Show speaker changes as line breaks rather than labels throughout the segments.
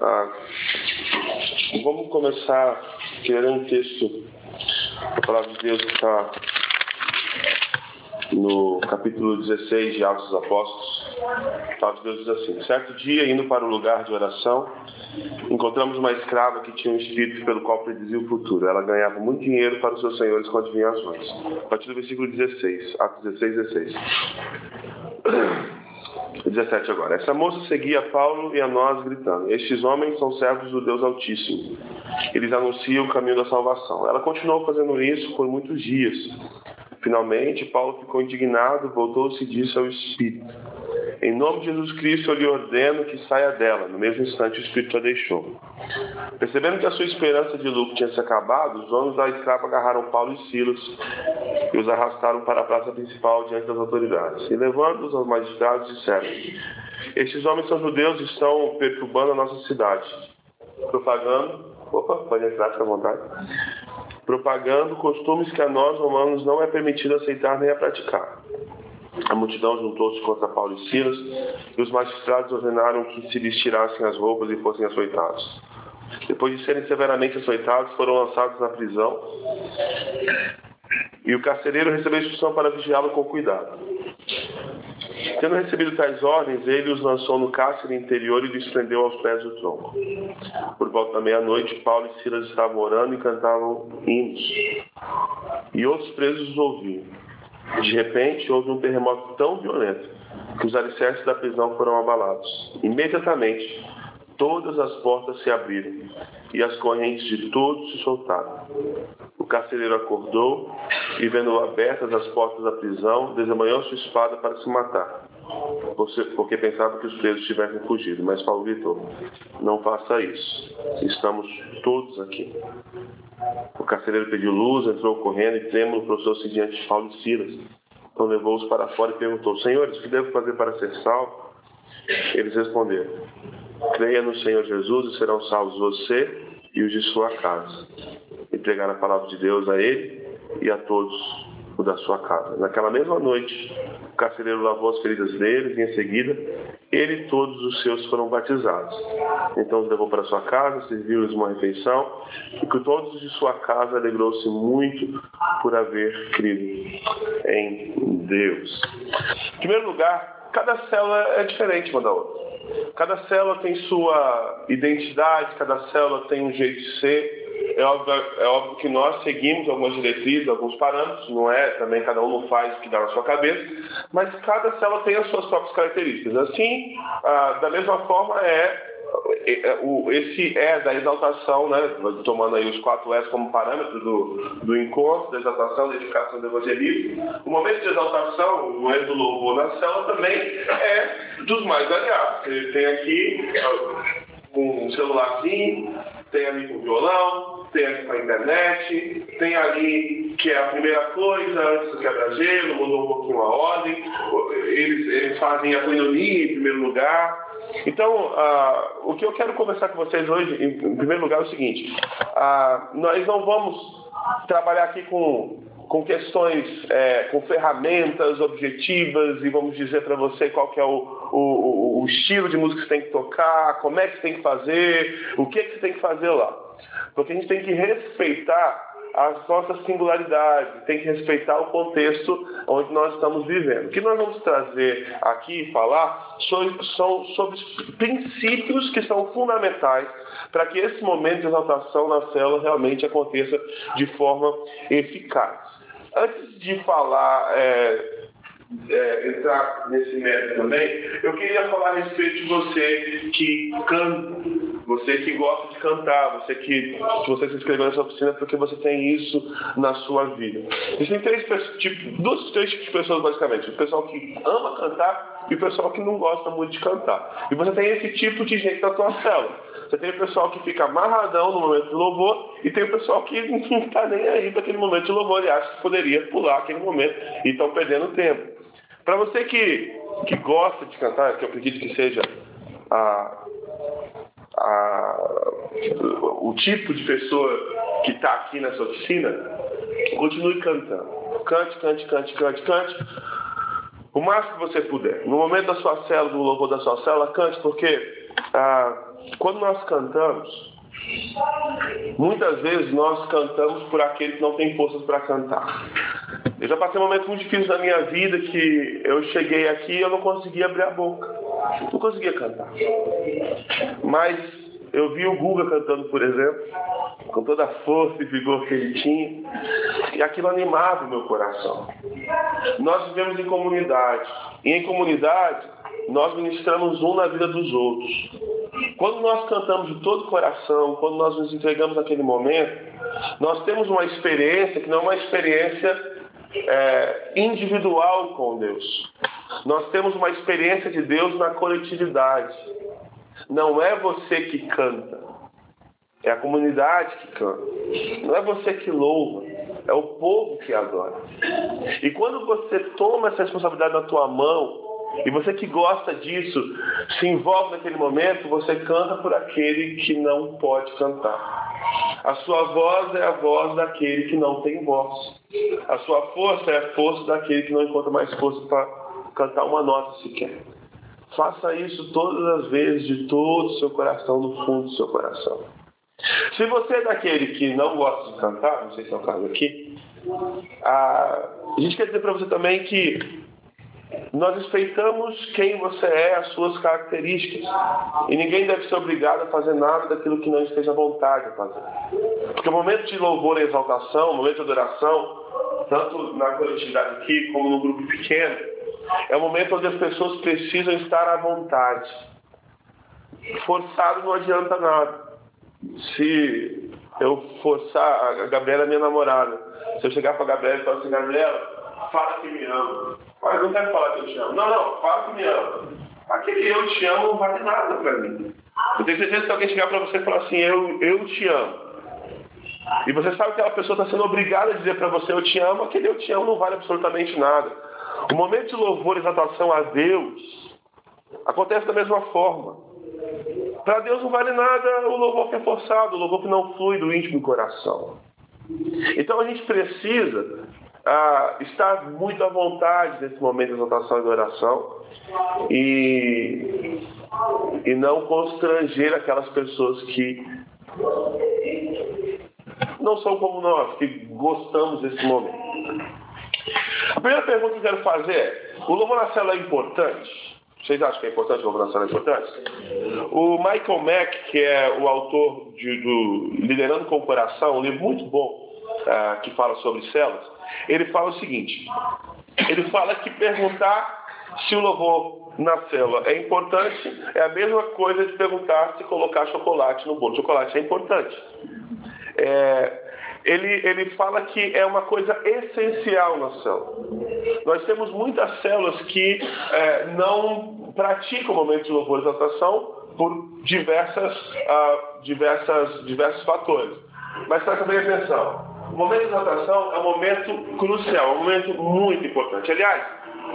Ah, vamos começar querendo um texto da palavra de Deus que está no capítulo 16 de Atos dos Apóstolos. A palavra de Deus diz assim: Certo dia, indo para o lugar de oração, encontramos uma escrava que tinha um espírito pelo qual predizia o futuro. Ela ganhava muito dinheiro para os seus senhores com adivinhações. A partir do versículo 16, Atos 16, 16. 17 agora. Essa moça seguia Paulo e a nós, gritando: Estes homens são servos do Deus Altíssimo. Eles anunciam o caminho da salvação. Ela continuou fazendo isso por muitos dias. Finalmente, Paulo ficou indignado, voltou-se e disse ao Espírito: Em nome de Jesus Cristo, eu lhe ordeno que saia dela. No mesmo instante, o Espírito a deixou. Percebendo que a sua esperança de lucro tinha se acabado, os donos da escrava agarraram Paulo e Silas e os arrastaram para a praça principal diante das autoridades. E levando-os aos magistrados, disseram: Estes homens são judeus e estão perturbando a nossa cidade, propagando. Opa, pode entrar, fica à vontade propagando costumes que a nós romanos não é permitido aceitar nem a praticar. A multidão juntou-se contra Paulo e Silas, e os magistrados ordenaram que se lhes tirassem as roupas e fossem açoitados. Depois de serem severamente açoitados, foram lançados na prisão, e o carcereiro recebeu instrução para vigiá-lo com cuidado. Tendo recebido tais ordens, ele os lançou no cárcere interior e lhes prendeu aos pés do tronco. Por volta da meia-noite, Paulo e Silas estavam orando e cantavam hinos. E outros presos os ouviam. De repente, houve um terremoto tão violento que os alicerces da prisão foram abalados. Imediatamente, todas as portas se abriram e as correntes de todos se soltaram. O carcereiro acordou e, vendo abertas as portas da prisão, desembanhou sua espada para se matar, porque pensava que os presos tivessem fugido. Mas Paulo gritou: Não faça isso, estamos todos aqui. O carcereiro pediu luz, entrou correndo e trêmulo prostrou-se diante de Paulo e Silas. Então levou-os para fora e perguntou: Senhores, o que devo fazer para ser salvo? Eles responderam: Creia no Senhor Jesus e serão salvos você e os de sua casa. E pregar a palavra de Deus a ele e a todos o da sua casa. Naquela mesma noite, o carcereiro lavou as feridas deles e em seguida ele e todos os seus foram batizados. Então os levou para sua casa, serviu-lhes uma refeição e que todos de sua casa alegrou-se muito por haver crido em Deus. Em primeiro lugar, cada célula é diferente uma da outra. Cada célula tem sua identidade, cada célula tem um jeito de ser. É óbvio, é óbvio, que nós seguimos algumas diretrizes, alguns parâmetros, não é? Também cada um não faz o que dá na sua cabeça, mas cada célula tem as suas próprias características. Assim, ah, da mesma forma é esse é da exaltação, né, tomando aí os quatro S como parâmetro do, do encontro, da exaltação, da edificação do evangelismo, o momento de exaltação, o momento do louvor na célula também é dos mais aliados. Ele tem aqui um celularzinho, tem ali com violão, tem aqui com a internet, tem ali que é a primeira coisa, antes do quebra-gelo, mudou um pouquinho a ordem, eles, eles fazem a coinonia em primeiro lugar. Então, uh, o que eu quero conversar com vocês hoje, em primeiro lugar, é o seguinte: uh, nós não vamos trabalhar aqui com com questões, é, com ferramentas objetivas e vamos dizer para você qual que é o, o, o, estilo de música que você tem que tocar, como é que você tem que fazer, o que, que você tem que fazer lá. Porque a gente tem que respeitar as nossas singularidades, tem que respeitar o contexto onde nós estamos vivendo. O que nós vamos trazer aqui e falar são sobre princípios que são fundamentais para que esse momento de exaltação na célula realmente aconteça de forma eficaz. Antes de falar é, é, entrar nesse mérito também, eu queria falar a respeito de você que canta, você que gosta de cantar, você que você se inscreveu nessa oficina porque você tem isso na sua vida. Existem três tipos, três tipos de pessoas basicamente: o pessoal que ama cantar e o pessoal que não gosta muito de cantar. E você tem esse tipo de gente na sua célula. Você tem o pessoal que fica amarradão no momento de louvor e tem o pessoal que não está nem aí para aquele momento de louvor e acha que poderia pular aquele momento e estão perdendo tempo. Para você que, que gosta de cantar, que eu acredito que seja a, a, o tipo de pessoa que está aqui nessa oficina, continue cantando. Cante, cante, cante, cante, cante. O máximo que você puder. No momento da sua célula, do louvor da sua célula, cante, porque ah, quando nós cantamos, muitas vezes nós cantamos por aquele que não tem forças para cantar. Eu já passei momentos muito difíceis na minha vida que eu cheguei aqui e eu não conseguia abrir a boca. Não conseguia cantar. Mas eu vi o Guga cantando, por exemplo, com toda a força e vigor que ele tinha, e aquilo animava o meu coração. Nós vivemos em comunidade, e em comunidade nós ministramos um na vida dos outros. Quando nós cantamos de todo o coração, quando nós nos entregamos naquele momento, nós temos uma experiência que não é uma experiência é, individual com Deus. Nós temos uma experiência de Deus na coletividade. Não é você que canta, é a comunidade que canta. Não é você que louva, é o povo que adora. E quando você toma essa responsabilidade na tua mão, e você que gosta disso, se envolve naquele momento, você canta por aquele que não pode cantar. A sua voz é a voz daquele que não tem voz. A sua força é a força daquele que não encontra mais força para cantar uma nota sequer. Faça isso todas as vezes, de todo o seu coração, no fundo do seu coração. Se você é daquele que não gosta de cantar, não sei se é o caso aqui, a, gente quer dizer para você também que nós respeitamos quem você é, as suas características. E ninguém deve ser obrigado a fazer nada daquilo que não esteja à vontade de fazer. Porque o momento de louvor e exaltação, o momento de adoração, tanto na coletividade aqui como no grupo pequeno, é o momento onde as pessoas precisam estar à vontade. Forçado não adianta nada. Se eu forçar, a Gabriela é minha namorada, se eu chegar para a Gabriela e falar assim, Gabriela, fala que me ama. Mas não quero falar que eu te amo. Não, não, fala que me ama. Aquele eu te amo não vale nada para mim. Eu tenho certeza que alguém chegar para você e falar assim, eu, eu te amo. E você sabe que aquela pessoa está sendo obrigada a dizer para você eu te amo, aquele eu te amo não vale absolutamente nada. O momento de louvor e exaltação a Deus acontece da mesma forma. Para Deus não vale nada o louvor que é forçado, o louvor que não flui do íntimo coração. Então a gente precisa ah, estar muito à vontade nesse momento de exaltação e oração e, e não constranger aquelas pessoas que não são como nós, que gostamos desse momento. A primeira pergunta que eu quero fazer é: o louvor na cela é importante? Vocês acham que é importante o louvor na cela é importante? O Michael Mack, que é o autor de, do Liderando com o Coração, um livro muito bom uh, que fala sobre celas, ele fala o seguinte: ele fala que perguntar se o louvor na célula é importante é a mesma coisa de perguntar se colocar chocolate no bolo. Chocolate é importante. É, ele, ele fala que é uma coisa essencial na célula. Nós temos muitas células que é, não praticam o momento de louvor e exaltação por diversas, uh, diversas, diversos fatores. Mas presta bem atenção. O momento de exaltação é um momento crucial, é um momento muito importante. Aliás,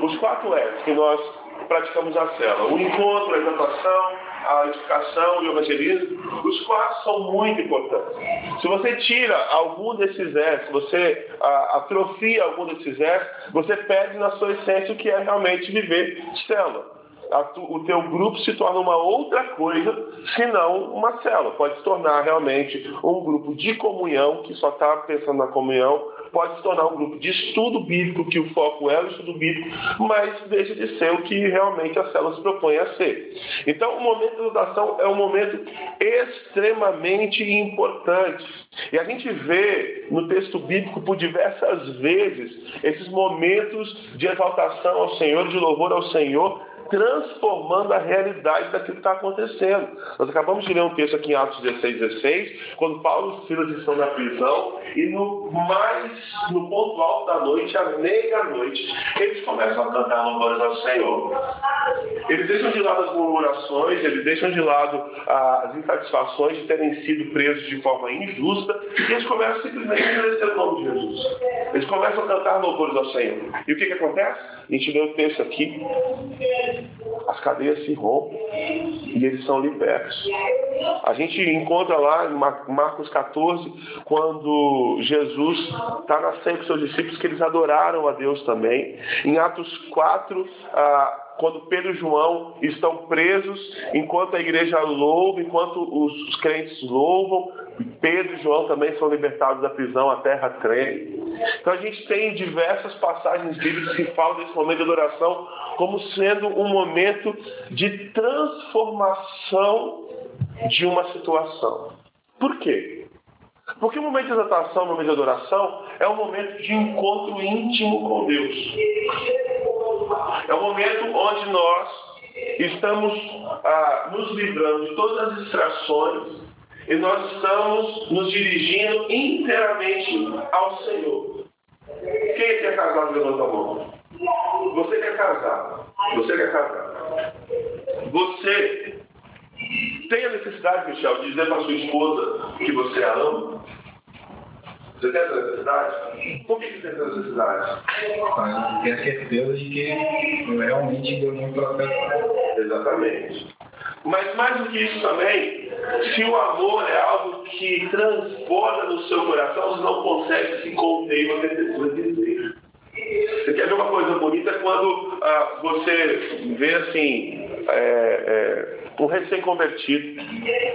os quatro S que nós praticamos na célula, o encontro, a exaltação, a edificação e o evangelismo, os quatro são muito importantes. Se você tira algum desses S, se você atrofia algum desses S, você perde na sua essência o que é realmente viver célula o teu grupo se torna uma outra coisa, senão uma célula. Pode se tornar realmente um grupo de comunhão, que só está pensando na comunhão, pode se tornar um grupo de estudo bíblico, que o foco é o estudo bíblico, mas deixa de ser o que realmente a célula se propõe a ser. Então, o momento de adoração é um momento extremamente importante. E a gente vê no texto bíblico por diversas vezes esses momentos de exaltação ao Senhor, de louvor ao Senhor, transformando a realidade daquilo que está acontecendo. Nós acabamos de ler um texto aqui em Atos 16, 16, quando Paulo e Silas estão na prisão e no mais, no ponto alto da noite, à meia-noite, eles começam a cantar louvores ao Senhor. Eles deixam de lado as murmurações, eles deixam de lado as insatisfações de terem sido presos de forma injusta e eles começam simplesmente a agradecer o nome de Jesus. Eles começam a cantar louvores ao Senhor. E o que, que acontece? A gente lê o texto aqui as cadeias se rompem e eles são libertos. A gente encontra lá em Marcos 14, quando Jesus está na ceia com seus discípulos, que eles adoraram a Deus também. Em Atos 4, quando Pedro e João estão presos, enquanto a igreja louva, enquanto os crentes louvam, Pedro e João também são libertados da prisão, a terra treme. Então a gente tem diversas passagens bíblicas que falam desse momento de adoração como sendo um momento de transformação de uma situação. Por quê? Porque o momento de exaltação, o momento de adoração, é um momento de encontro íntimo com Deus. É um momento onde nós estamos ah, nos livrando de todas as distrações e nós estamos nos dirigindo inteiramente ao Senhor. Quem é que é casado, levanta a mão. Você que é casado. Você que é casado. Você tem a necessidade, Michel, de dizer para sua esposa que você a ama? Você tem essa necessidade? Por que você tem essa necessidade?
Para ter a certeza de que realmente deu muito processo.
Exatamente. Mas mais do que isso também, se o amor é algo que transborda no seu coração, você não consegue se conter e você precisa dizer. Você quer ver uma coisa bonita quando ah, você vê assim é, é, um recém-convertido.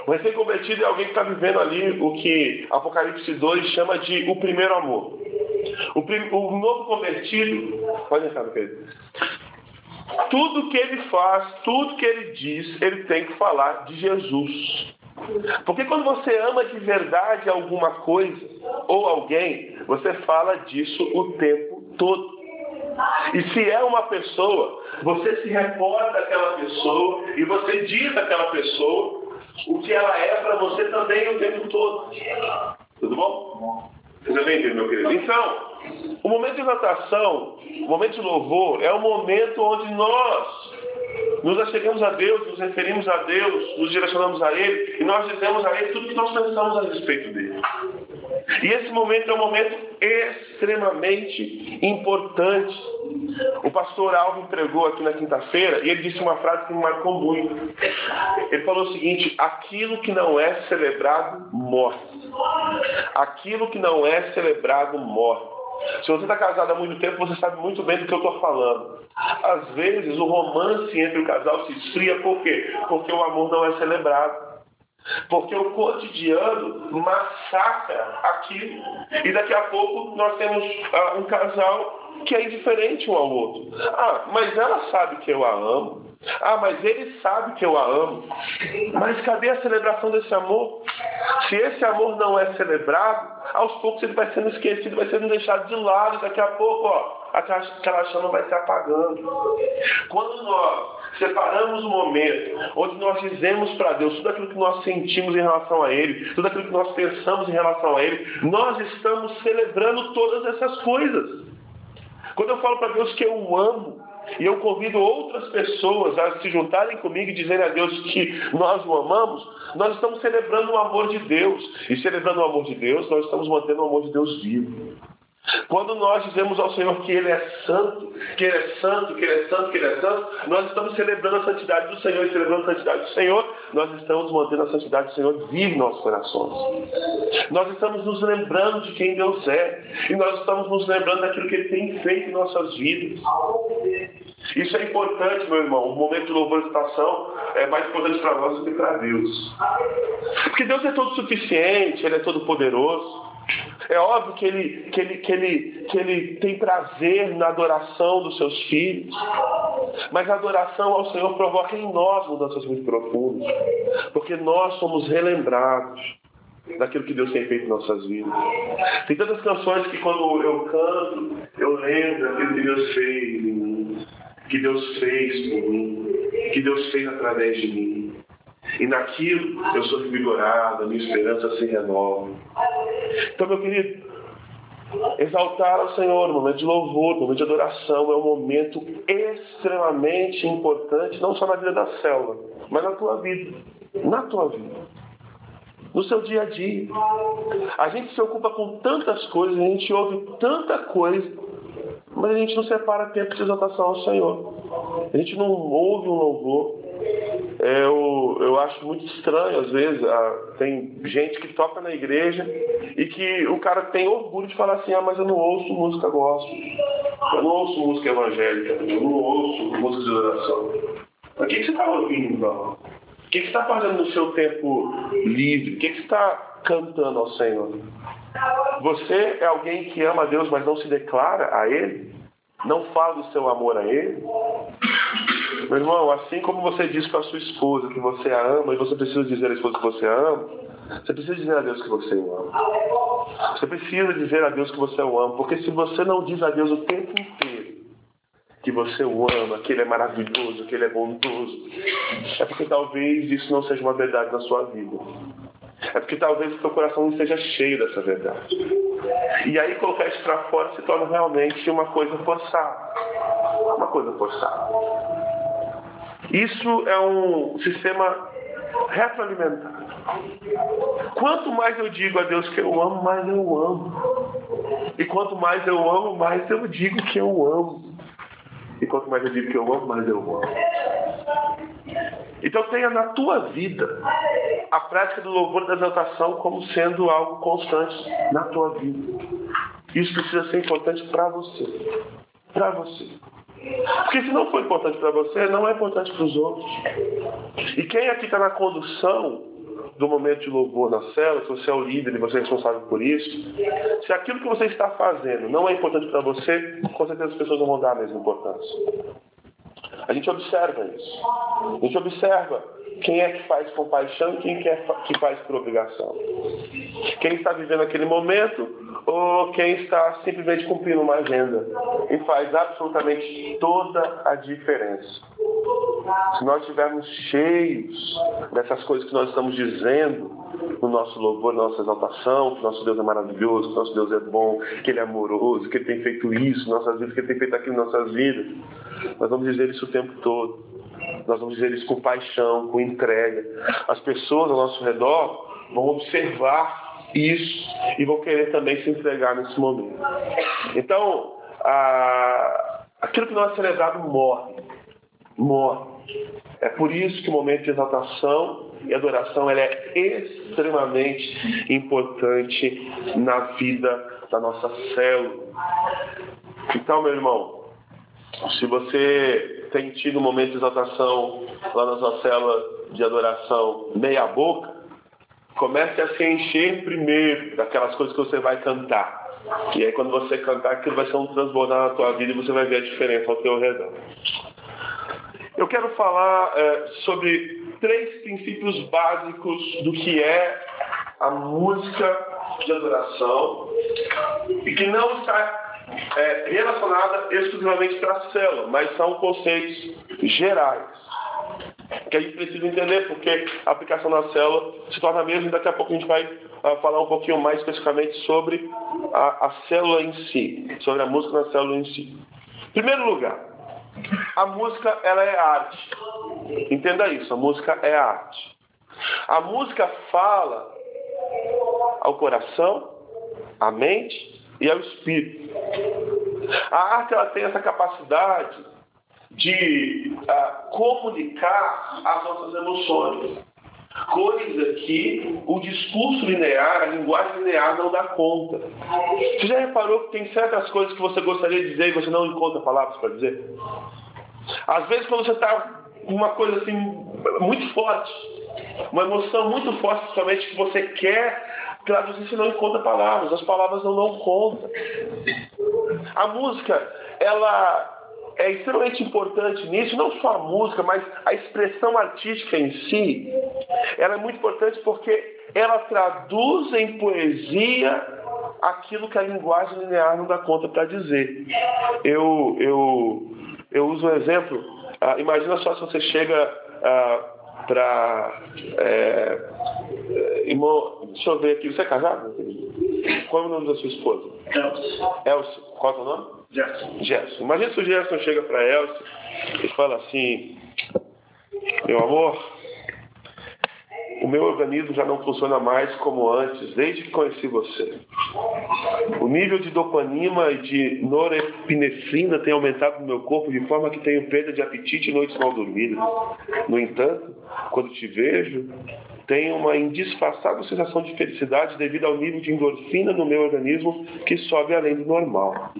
O recém-convertido é alguém que está vivendo ali o que Apocalipse 2 chama de o primeiro amor. O, prim, o novo convertido, pode entrar, Pedro. Tudo que ele faz, tudo que ele diz, ele tem que falar de Jesus. Porque quando você ama de verdade alguma coisa ou alguém, você fala disso o tempo todo. E se é uma pessoa, você se recorda daquela pessoa e você diz àquela pessoa o que ela é para você também o tempo todo. Tudo bom? Você já entendeu, meu querido? Então, o momento de exaltação, o momento de louvor, é o momento onde nós nos achegamos a Deus, nos referimos a Deus, nos direcionamos a Ele e nós dizemos a Ele tudo que nós pensamos a respeito dele. E esse momento é um momento extremamente importante. O pastor Alvin pregou aqui na quinta-feira e ele disse uma frase que me marcou muito. Ele falou o seguinte: aquilo que não é celebrado morre. Aquilo que não é celebrado morre. Se você está casado há muito tempo, você sabe muito bem do que eu estou falando. Às vezes o romance entre o casal se esfria, por quê? Porque o amor não é celebrado. Porque o cotidiano massacra aquilo. E daqui a pouco nós temos uh, um casal que é indiferente um ao outro. Ah, mas ela sabe que eu a amo. Ah, mas ele sabe que eu a amo. Mas cadê a celebração desse amor? Se esse amor não é celebrado, aos poucos ele vai sendo esquecido, vai sendo deixado de lado. Daqui a pouco, ó, aquela chama vai se apagando. Quando nós separamos o momento onde nós dizemos para Deus tudo aquilo que nós sentimos em relação a Ele, tudo aquilo que nós pensamos em relação a Ele, nós estamos celebrando todas essas coisas. Quando eu falo para Deus que eu amo, e eu convido outras pessoas a se juntarem comigo e dizerem a Deus que nós o amamos, nós estamos celebrando o amor de Deus. E celebrando o amor de Deus, nós estamos mantendo o amor de Deus vivo. Quando nós dizemos ao Senhor que Ele é santo, que Ele é santo, que Ele é santo, que Ele é santo, nós estamos celebrando a santidade do Senhor e celebrando a santidade do Senhor, nós estamos mantendo a santidade do Senhor viva em nossos corações. Nós estamos nos lembrando de quem Deus é e nós estamos nos lembrando daquilo que Ele tem feito em nossas vidas. Isso é importante, meu irmão. O momento de louvor e estação é mais importante para nós do que para Deus. Porque Deus é todo suficiente, Ele é todo poderoso. É óbvio que ele, que, ele, que, ele, que ele tem prazer na adoração dos seus filhos, mas a adoração ao Senhor provoca em nós mudanças muito profundas, porque nós somos relembrados daquilo que Deus tem feito em nossas vidas. Tem tantas canções que quando eu canto, eu lembro daquilo que Deus fez em mim, que Deus fez por mim, que Deus fez através de mim. E naquilo eu sou revigorado, a minha esperança se renova. Então, meu querido, exaltar ao Senhor no momento de louvor, no momento de adoração, é um momento extremamente importante, não só na vida da célula, mas na tua vida. Na tua vida. No seu dia a dia. A gente se ocupa com tantas coisas, a gente ouve tanta coisa, mas a gente não separa tempo de exaltação ao Senhor. A gente não ouve um louvor, eu, eu acho muito estranho, às vezes, tem gente que toca na igreja e que o cara tem orgulho de falar assim: ah, mas eu não ouço música gospel. Eu não ouço música evangélica, eu não ouço música de oração. Mas o que, que você está ouvindo, então? O que, que você está fazendo no seu tempo livre? O que, que você está cantando ao Senhor? Você é alguém que ama a Deus, mas não se declara a Ele? Não fala do seu amor a Ele? Meu irmão, assim como você diz para sua esposa que você a ama e você precisa dizer à esposa que você a ama, você precisa dizer a Deus que você o ama. Você precisa dizer a Deus que você o ama, porque se você não diz a Deus o tempo inteiro que você o ama, que ele é maravilhoso, que ele é bondoso, é porque talvez isso não seja uma verdade na sua vida. É porque talvez o seu coração não esteja cheio dessa verdade. E aí colocar isso para fora se torna realmente uma coisa forçada. Uma coisa forçada. Isso é um sistema retroalimentado. Quanto mais eu digo a Deus que eu amo, mais eu amo. E quanto mais eu amo, mais eu digo que eu amo. E quanto mais eu digo que eu amo, mais eu amo. Então tenha na tua vida a prática do louvor e da exaltação como sendo algo constante na tua vida. Isso precisa ser importante para você. Para você. Porque se não for importante para você, não é importante para os outros. E quem aqui está na condução do momento de louvor na cela, se você é o líder e você é responsável por isso, se aquilo que você está fazendo não é importante para você, com certeza as pessoas não vão dar a mesma importância. A gente observa isso. A gente observa quem é que faz com paixão e quem é que faz por obrigação. Quem está vivendo aquele momento ou quem está simplesmente cumprindo uma agenda. E faz absolutamente toda a diferença. Se nós estivermos cheios dessas coisas que nós estamos dizendo no nosso louvor, na nossa exaltação, que nosso Deus é maravilhoso, que nosso Deus é bom, que Ele é amoroso, que Ele tem feito isso em nossas vidas, que Ele tem feito aquilo em nossas vidas, nós vamos dizer isso o tempo todo. Nós vamos dizer isso com paixão, com entrega. As pessoas ao nosso redor vão observar isso e vão querer também se entregar nesse momento. Então, a... aquilo que não é celebrado morre. Morre. É por isso que o momento de exaltação e adoração é extremamente importante na vida da nossa célula. Então, meu irmão, se você tem tido um momento de exaltação lá na sua célula de adoração meia boca, comece a se encher primeiro daquelas coisas que você vai cantar. E aí quando você cantar, aquilo vai ser um transbordar na tua vida e você vai ver a diferença ao teu redor. Eu quero falar é, sobre três princípios básicos do que é a música de adoração e que não está é, relacionada exclusivamente para a célula, mas são conceitos gerais que a gente precisa entender, porque a aplicação na célula se torna e daqui a pouco a gente vai uh, falar um pouquinho mais especificamente sobre a, a célula em si, sobre a música na célula em si. Em primeiro lugar, a música ela é arte. Entenda isso, a música é arte. A música fala ao coração, à mente e ao espírito. A arte ela tem essa capacidade de uh, comunicar as nossas emoções, coisa que o discurso linear, a linguagem linear não dá conta. Você já reparou que tem certas coisas que você gostaria de dizer e você não encontra palavras para dizer? Às vezes quando você está com uma coisa assim muito forte, uma emoção muito forte, principalmente que você quer traduzir, você não encontra palavras, as palavras não dão conta. A música, ela é extremamente importante nisso, não só a música, mas a expressão artística em si, ela é muito importante porque ela traduz em poesia aquilo que a linguagem linear não dá conta para dizer. Eu, eu, eu uso um exemplo, uh, imagina só se você chega ah, para. É, irmão, deixa eu ver aqui, você é casado? Qual é o nome da sua esposa?
Elcio.
Elcio, qual é o nome?
Gerson.
Gerson. Imagina se o Gerson chega para Elcio e fala assim: Meu amor, o meu organismo já não funciona mais como antes, desde que conheci você. O nível de dopamina e de norepinefrina tem aumentado no meu corpo de forma que tenho perda de apetite e noites mal dormidas. No entanto, quando te vejo, tenho uma indisfaçável sensação de felicidade devido ao nível de endorfina no meu organismo que sobe além do normal.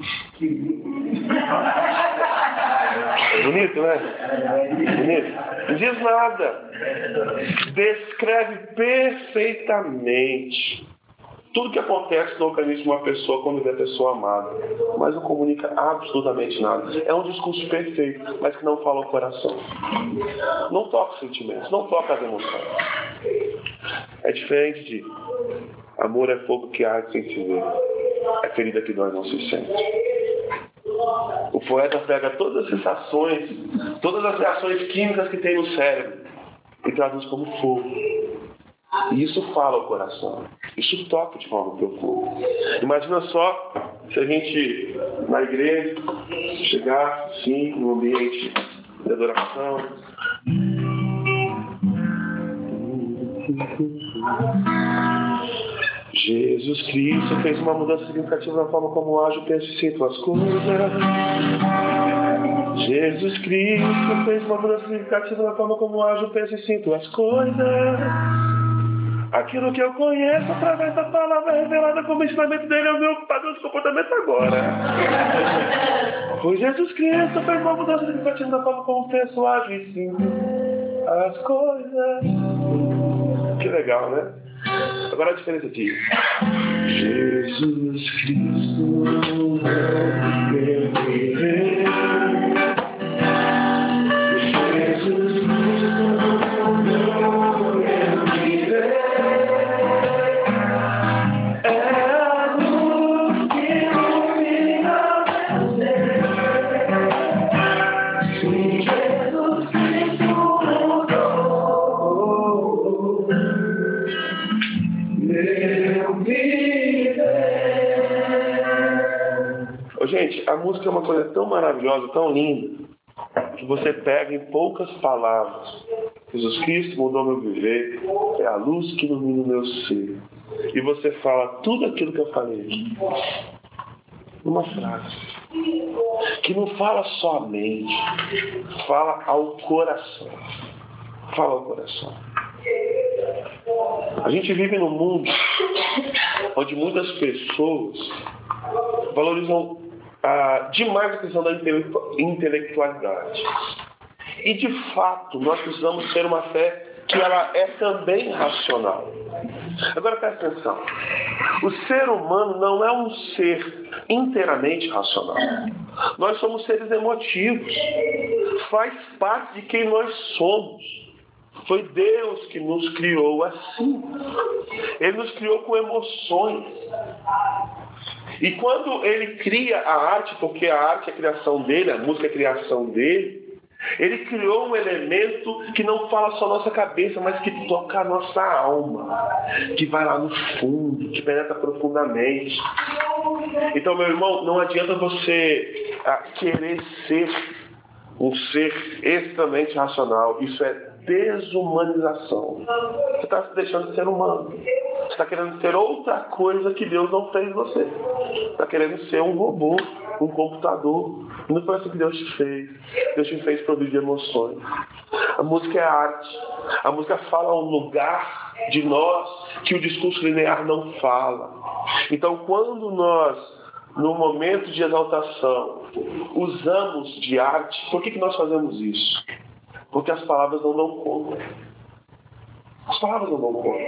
Bonito, né? Bonito. Não diz nada. Descreve perfeitamente tudo que acontece no organismo de uma pessoa quando vê a pessoa amada, mas não comunica absolutamente nada. É um discurso perfeito, mas que não fala o coração. Não toca os sentimentos, não toca as emoções. É diferente de amor é fogo que arde sem se ver, é ferida que dói não se sente. O poeta pega todas as sensações, todas as reações químicas que tem no cérebro e traduz como fogo. E isso fala o coração. Isso toca de forma profunda. Imagina só se a gente, na igreja, chegasse assim, num ambiente de adoração. Jesus Cristo fez uma mudança significativa na forma como age, penso e sinto as coisas. Jesus Cristo fez uma mudança significativa na forma como age, penso e sinto as coisas. Aquilo que eu conheço através da palavra revelada como ensinamento dele é o meu padrão de comportamento agora. Pois Jesus Cristo fez uma mudança significativa na forma como penso, ajo e sinto as coisas. Que legal, né? Agora a diferença aqui. Jesus Cristo, meu viver. A música é uma coisa tão maravilhosa, tão linda, que você pega em poucas palavras. Jesus Cristo mudou meu viver, é a luz que ilumina o meu ser. E você fala tudo aquilo que eu falei. Numa frase. Que não fala só a mente, fala ao coração. Fala ao coração. A gente vive num mundo onde muitas pessoas valorizam ah, demais a questão da intelectu- intelectualidade. E de fato, nós precisamos ter uma fé que ela é também racional. Agora presta atenção. O ser humano não é um ser inteiramente racional. Nós somos seres emotivos. Faz parte de quem nós somos. Foi Deus que nos criou assim. Ele nos criou com emoções. E quando ele cria a arte, porque a arte é a criação dele, a música é a criação dele, ele criou um elemento que não fala só nossa cabeça, mas que toca a nossa alma, que vai lá no fundo, que penetra profundamente. Então, meu irmão, não adianta você ah, querer ser um ser extremamente racional. Isso é desumanização. Você está se deixando de ser humano. Você está querendo ser outra coisa que Deus não fez você. Está querendo ser um robô, um computador. Não foi assim que Deus te fez. Deus te fez de emoções. A música é arte. A música fala um lugar de nós que o discurso linear não fala. Então, quando nós no momento de exaltação, usamos de arte, por que, que nós fazemos isso? Porque as palavras não dão conta. As palavras não dão conta.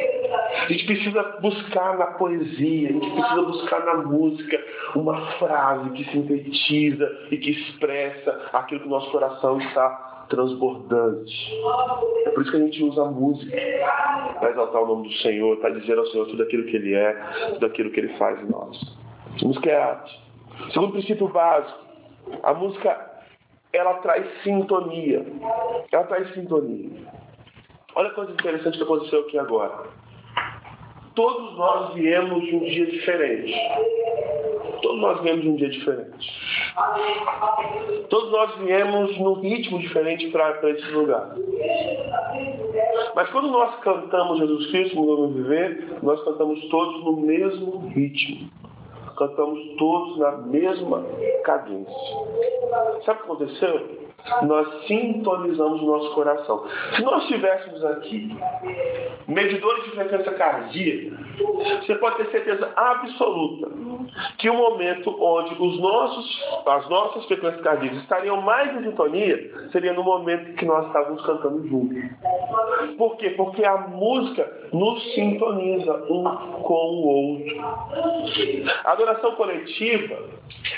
A gente precisa buscar na poesia, a gente precisa buscar na música uma frase que sintetiza e que expressa aquilo que o nosso coração está transbordante. É por isso que a gente usa a música para exaltar o nome do Senhor, para dizer ao Senhor tudo aquilo que Ele é, tudo aquilo que Ele faz em nós. A música é arte. Segundo princípio básico, a música ela traz sintonia. Ela traz sintonia. Olha a coisa interessante que aconteceu aqui agora. Todos nós viemos de um dia diferente. Todos nós viemos de um dia diferente. Todos nós viemos num ritmo diferente para esse lugar. Mas quando nós cantamos Jesus Cristo, no meu viver, nós cantamos todos no mesmo ritmo cantamos todos na mesma cadência. Sabe o que aconteceu? Nós sintonizamos o nosso coração. Se nós tivéssemos aqui medidores de frequência cardíaca, você pode ter certeza absoluta que o momento onde os nossos, as nossas frequências cardíacas estariam mais em sintonia seria no momento que nós estávamos cantando juntos. Por quê? Porque a música nos sintoniza um com o outro. A adoração coletiva,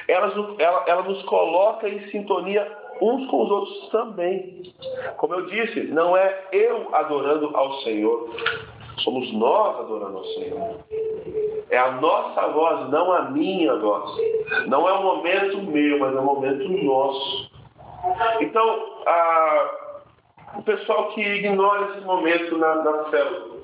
ela, ela, ela nos coloca em sintonia uns com os outros também. Como eu disse, não é eu adorando ao Senhor, somos nós adorando ao Senhor. É a nossa voz, não a minha voz. Não é um momento meu, mas é um momento nosso. Então, a, o pessoal que ignora esse momento na, na célula,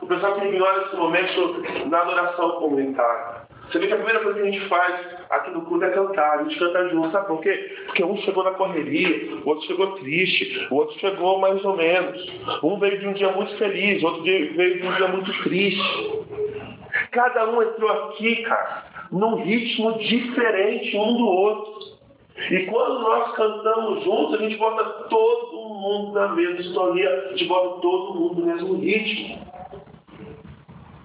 o pessoal que ignora esse momento na adoração comunitária, você vê que a primeira coisa que a gente faz aqui no culto é cantar, a gente canta junto, sabe por quê? Porque um chegou na correria, o outro chegou triste, o outro chegou mais ou menos. Um veio de um dia muito feliz, outro veio de um dia muito triste. Cada um entrou aqui, cara, num ritmo diferente um do outro. E quando nós cantamos juntos, a gente bota todo mundo na mesma sintonia, a gente bota todo mundo no mesmo ritmo.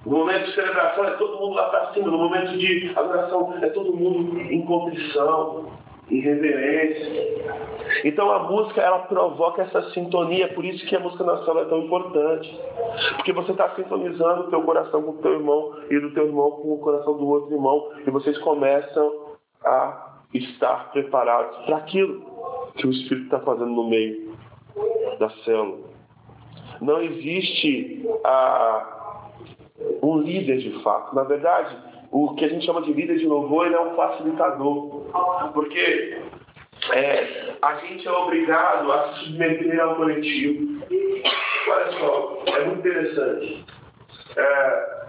No momento de celebração é todo mundo lá para cima, no momento de adoração é todo mundo em contrição, em reverência. Então a música ela provoca essa sintonia, por isso que a música nacional é tão importante. Porque você está sintonizando o teu coração com o teu irmão e do teu irmão com o coração do outro irmão, e vocês começam a estar preparados para aquilo que o Espírito está fazendo no meio da célula. Não existe a um líder de fato. Na verdade, o que a gente chama de líder de louvor, ele é um facilitador. Porque é, a gente é obrigado a se submeter ao coletivo. Olha só, é muito interessante. É,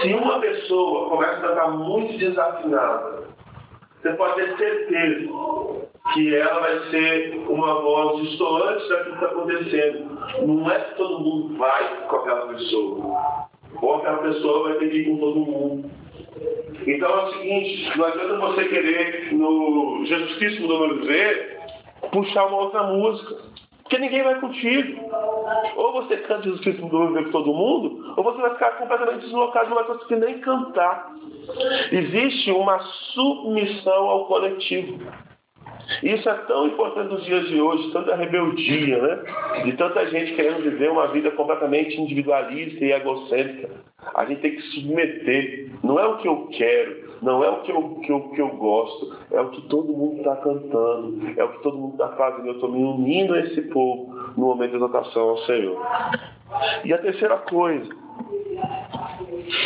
se uma pessoa começa a cantar muito desafinada, você pode ter certeza que ela vai ser uma voz distoante daquilo que está acontecendo. Não é que todo mundo vai com aquela pessoa ou aquela pessoa vai ter que ir com todo mundo. Então é o seguinte, não adianta você querer no Jesus Cristo do meu viver puxar uma outra música. Porque ninguém vai contigo. Ou você canta Jesus Cristo do meu viver com todo mundo, ou você vai ficar completamente deslocado, não vai conseguir nem cantar. Existe uma submissão ao coletivo. Isso é tão importante nos dias de hoje, tanta rebeldia, né? De tanta gente querendo viver uma vida completamente individualista e egocêntrica. A gente tem que submeter. Não é o que eu quero, não é o que eu, que eu, que eu gosto, é o que todo mundo está cantando, é o que todo mundo está fazendo. Eu estou me unindo a esse povo no momento de exaltação ao Senhor. E a terceira coisa,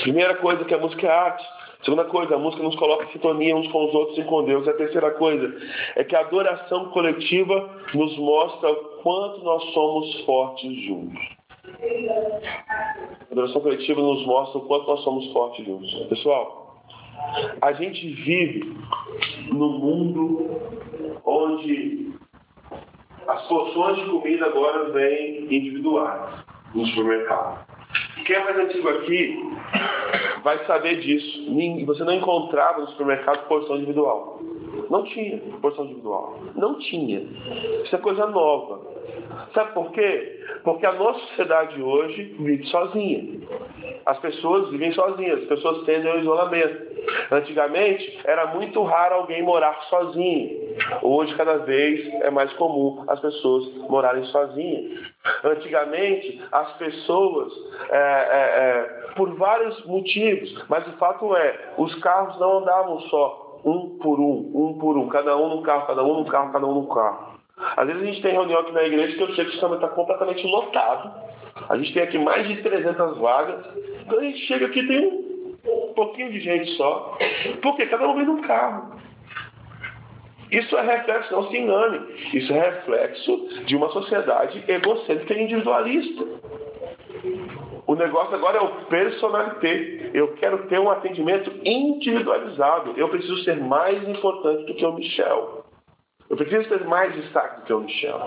primeira coisa que a música é arte. Segunda coisa, a música nos coloca em sintonia uns com os outros e com Deus. E a terceira coisa é que a adoração coletiva nos mostra o quanto nós somos fortes juntos. A adoração coletiva nos mostra o quanto nós somos fortes juntos. Pessoal, a gente vive num mundo onde as porções de comida agora vêm individuais no supermercado. Quem é mais antigo aqui vai saber disso. Você não encontrava no supermercado porção individual. Não tinha porção individual. Não tinha. Isso é coisa nova. Sabe por quê? Porque a nossa sociedade hoje vive sozinha. As pessoas vivem sozinhas, as pessoas tendem ao isolamento. Antigamente era muito raro alguém morar sozinho. Hoje, cada vez é mais comum as pessoas morarem sozinhas. Antigamente, as pessoas, é, é, é, por vários motivos, mas o fato é, os carros não andavam só um por um, um por um, cada um no carro, cada um no carro, cada um no carro. Às vezes a gente tem reunião aqui na igreja que eu sei que também está completamente lotado. A gente tem aqui mais de 300 vagas. Então a gente chega aqui tem um, um pouquinho de gente só. Porque cada um vem num carro. Isso é reflexo, não se engane. Isso é reflexo de uma sociedade egocêntrica e individualista. O negócio agora é o personalité. Eu quero ter um atendimento individualizado. Eu preciso ser mais importante do que o Michel. Eu preciso ter mais destaque do que o Michel.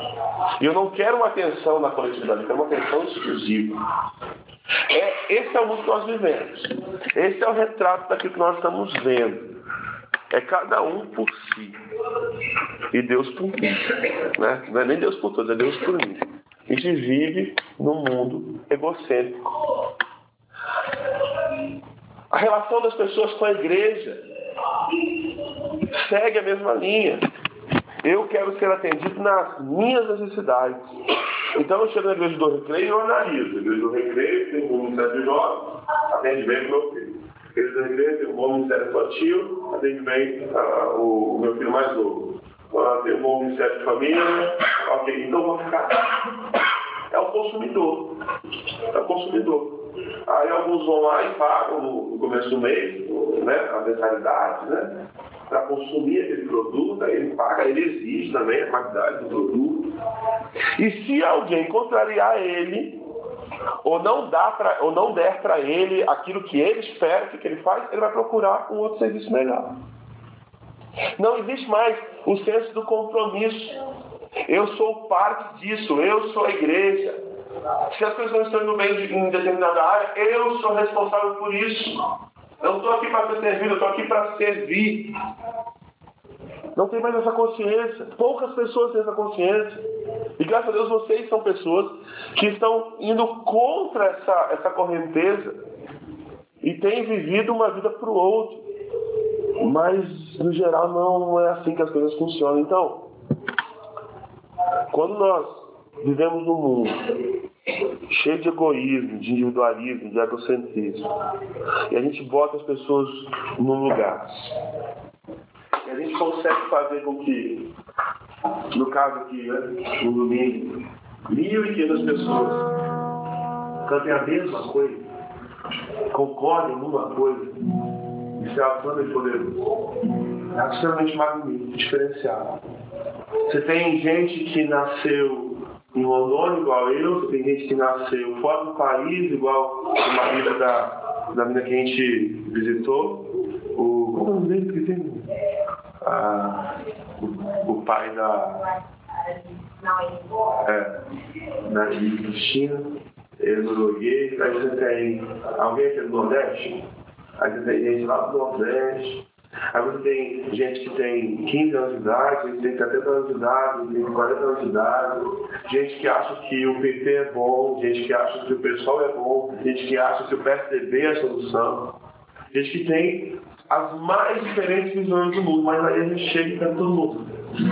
E eu não quero uma atenção na coletividade, eu quero uma atenção exclusiva. É, esse é o mundo que nós vivemos. Esse é o retrato daquilo que nós estamos vendo. É cada um por si. e Deus por mim. Né? Não é nem Deus por todos, é Deus por mim. A gente vive num mundo egocêntrico. A relação das pessoas com a igreja segue a mesma linha. Eu quero ser atendido nas minhas necessidades. Então eu chego na igreja do recreio e eu analiso. A igreja do recreio tem um ministério de jovens, atende bem o meu filho. A igreja do recreio tem um bom ministério infantil, atende bem uh, o meu filho mais novo. Tem um bom ministério de família, ok. Então vou ficar. É o consumidor. É o consumidor. Aí alguns vão lá e pagam no começo do mês né, a mensalidade, né? Para consumir aquele produto, aí ele paga, ele exige também a qualidade do produto. E se alguém contrariar ele, ou não, dá pra, ou não der para ele aquilo que ele espera, o que, que ele faz? Ele vai procurar um outro serviço melhor. Não existe mais o senso do compromisso. Eu sou parte disso, eu sou a igreja. Se as coisas não estão indo bem em determinada área, eu sou responsável por isso. Eu não estou aqui para ser servido, eu estou aqui para servir. Não tem mais essa consciência. Poucas pessoas têm essa consciência. E graças a Deus vocês são pessoas que estão indo contra essa, essa correnteza e têm vivido uma vida para o outro. Mas, no geral, não é assim que as coisas funcionam. Então, quando nós vivemos num mundo cheio de egoísmo, de individualismo, de egocentrismo. E a gente bota as pessoas num lugar. E a gente consegue fazer com que, no caso aqui, né, no domingo, mil e quinhentas pessoas cantem a mesma coisa, concordem numa coisa, isso é absolutamente poderoso. É absolutamente magnífico, diferenciado. Você tem gente que nasceu em Rondônia, igual eu, tem gente que nasceu fora do país, igual o marido da, da menina que a gente visitou. O, qual é o nome dele que tem? Ah, o, o pai da. É, da Cristina, ele norueguês. Aí você tem alguém aqui do Nordeste? Aí você tem gente lá do Nordeste. Aí você tem gente que tem 15 anos de idade, gente que tem 70 anos de idade, gente que tem 40 anos de idade, gente que acha que o PT é bom, gente que acha que o PSOL é bom, gente que acha que o PSDB é a solução, gente que tem as mais diferentes visões do mundo, mas aí a gente chega canta todo mundo. que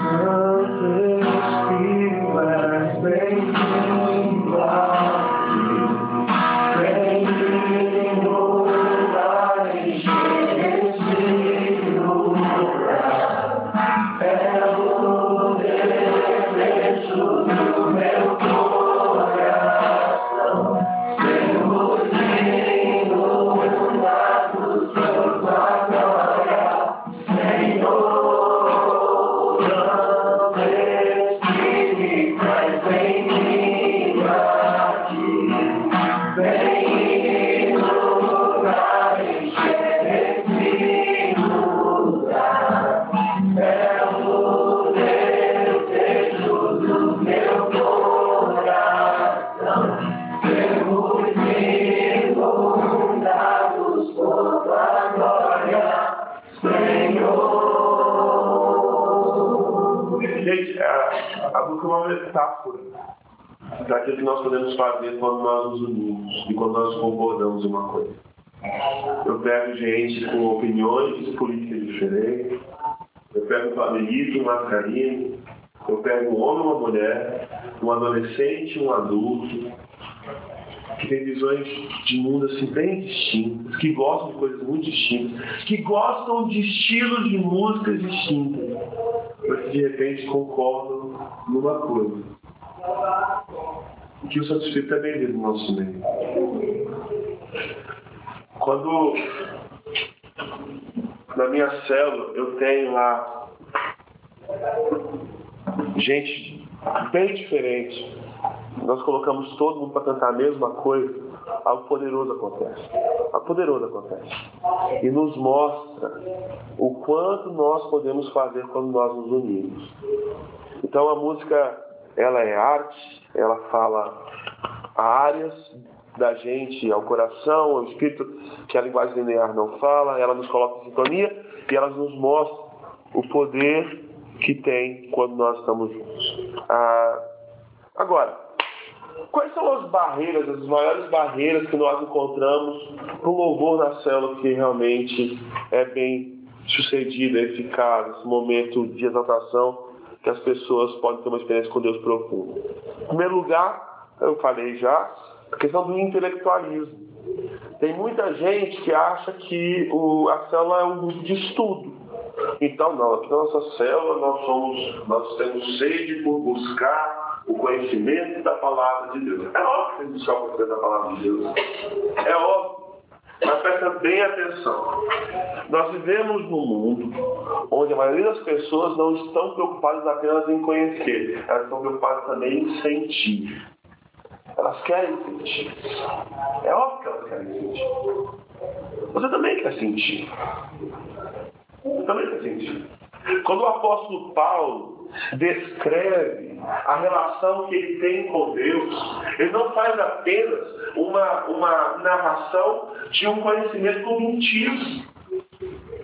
nós podemos fazer quando nós nos unimos e quando nós concordamos em uma coisa. Eu pego gente com opiniões políticas diferentes, eu pego um familista, um mascarino, eu pego um homem, uma mulher, um adolescente, um adulto, que tem visões de mundo assim bem distintas, que gostam de coisas muito distintas, que gostam de estilos de músicas distintas, mas que de repente concordam numa coisa que o Santo Espírito é bem-vindo no nosso meio. Quando na minha célula eu tenho lá gente bem diferente, nós colocamos todo mundo para cantar a mesma coisa, algo poderoso acontece. Algo poderoso acontece. E nos mostra o quanto nós podemos fazer quando nós nos unimos. Então a música ela é arte, ela fala áreas da gente ao coração, ao espírito, que a linguagem linear não fala, ela nos coloca em sintonia e ela nos mostra o poder que tem quando nós estamos juntos. Ah, agora, quais são as barreiras, as maiores barreiras que nós encontramos para o louvor na célula que realmente é bem sucedido, eficaz, esse momento de exaltação que as pessoas podem ter uma experiência com Deus profunda? Em primeiro lugar, eu falei já, a questão do intelectualismo. Tem muita gente que acha que o, a célula é um grupo de estudo. Então, não, aqui na nossa célula nós, somos, nós temos sede por buscar o conhecimento da palavra de Deus. É óbvio que buscar o conhecimento da palavra de Deus. É óbvio. Mas presta bem atenção. Nós vivemos num mundo onde a maioria das pessoas não estão preocupadas apenas em conhecer, elas estão preocupadas também em sentir. Elas querem sentir. É óbvio que elas querem sentir. Você também quer sentir. Você também quer sentir. Quando o apóstolo Paulo descreve a relação que ele tem com Deus, ele não faz apenas uma, uma narração de um conhecimento cognitivo,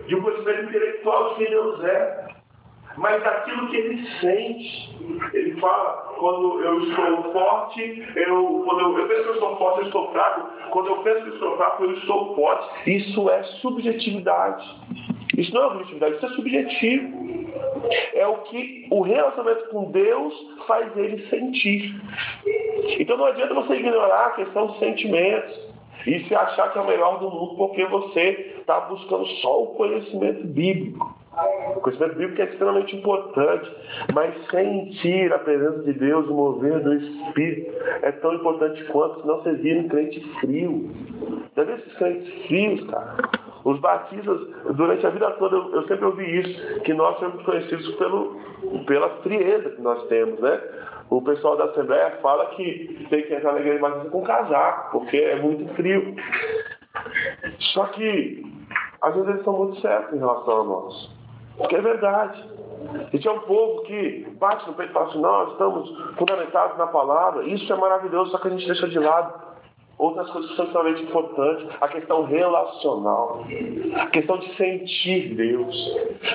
de um conhecimento intelectual de quem Deus é mas daquilo que ele sente. Ele fala, quando eu estou forte, eu, quando eu, eu penso que eu estou forte, eu estou fraco. Quando eu penso que eu estou fraco, eu estou forte. Isso é subjetividade. Isso não é objetividade, isso é subjetivo. É o que o relacionamento com Deus faz ele sentir. Então não adianta você ignorar a questão dos sentimentos e se achar que é o melhor do mundo porque você está buscando só o conhecimento bíblico. O conhecimento bíblico é extremamente importante, mas sentir a presença de Deus, o mover do Espírito, é tão importante quanto, senão você vira um crente frio. Já viu esses crentes frios, cara? Os batistas, durante a vida toda, eu, eu sempre ouvi isso, que nós somos conhecidos pelo, pela frieza que nós temos, né? O pessoal da Assembleia fala que tem que entrar na igreja batista com casaco, porque é muito frio. Só que, às vezes, eles são muito certos em relação a nós. Porque é verdade. A gente é um povo que bate no peito e fala assim, nós estamos fundamentados na palavra, isso é maravilhoso, só que a gente deixa de lado outras coisas extremamente importantes. A questão relacional, a questão de sentir Deus,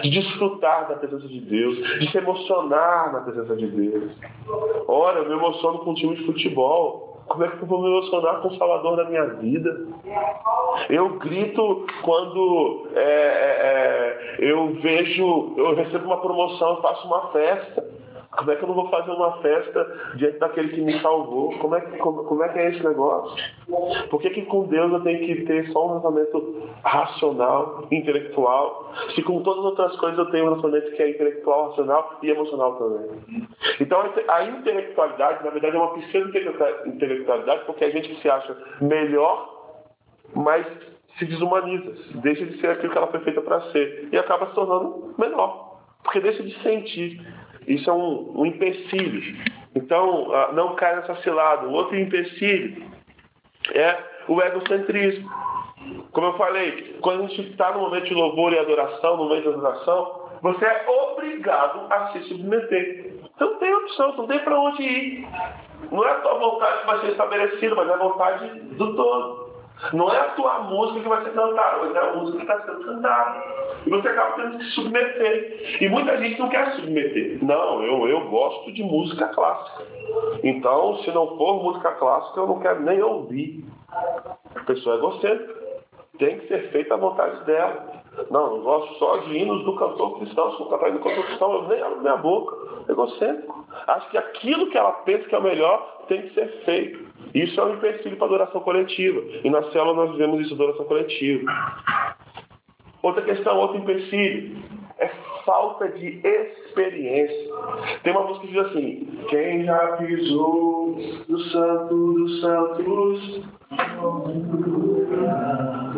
de desfrutar da presença de Deus, de se emocionar na presença de Deus. Ora, eu me emociono com um time de futebol. Como é que eu vou me emocionar com o Salvador da minha vida? Eu grito quando é, é, é eu vejo, eu recebo uma promoção, eu faço uma festa. Como é que eu não vou fazer uma festa diante daquele que me salvou? Como é que, como, como é, que é esse negócio? Por que, que com Deus eu tenho que ter só um relacionamento racional, intelectual, se com todas as outras coisas eu tenho um relacionamento que é intelectual, racional e emocional também? Então a intelectualidade, na verdade, é uma pseudo-intelectualidade, porque a gente se acha melhor, mas se desumaniza, deixa de ser aquilo que ela foi feita para ser e acaba se tornando menor, porque deixa de sentir. Isso é um, um empecilho. Então, ah, não cai nessa cilada. O outro empecilho é o egocentrismo. Como eu falei, quando a gente está no momento de louvor e adoração, no momento de adoração, você é obrigado a se submeter. Você não tem opção, não tem para onde ir. Não é a tua vontade que vai ser estabelecida, mas é a vontade do todo. Não é a tua música que vai ser cantada, mas é a música que está sendo cantada. E você acaba tendo que se submeter. E muita gente não quer se submeter. Não, eu, eu gosto de música clássica. Então, se não for música clássica, eu não quero nem ouvir. A pessoa é egocêntrica. Tem que ser feita a vontade dela. Não, eu gosto só de hinos do cantor cristão. Se não cantar do cantor cristão, eu nem abro minha boca. Egocêntrico. Acho que aquilo que ela pensa que é o melhor tem que ser feito. Isso é um empecilho para adoração coletiva. E na célula nós vivemos isso, adoração coletiva. Outra questão, outro empecilho, é falta de experiência. Tem uma música que diz assim: Quem já pisou no santo dos santos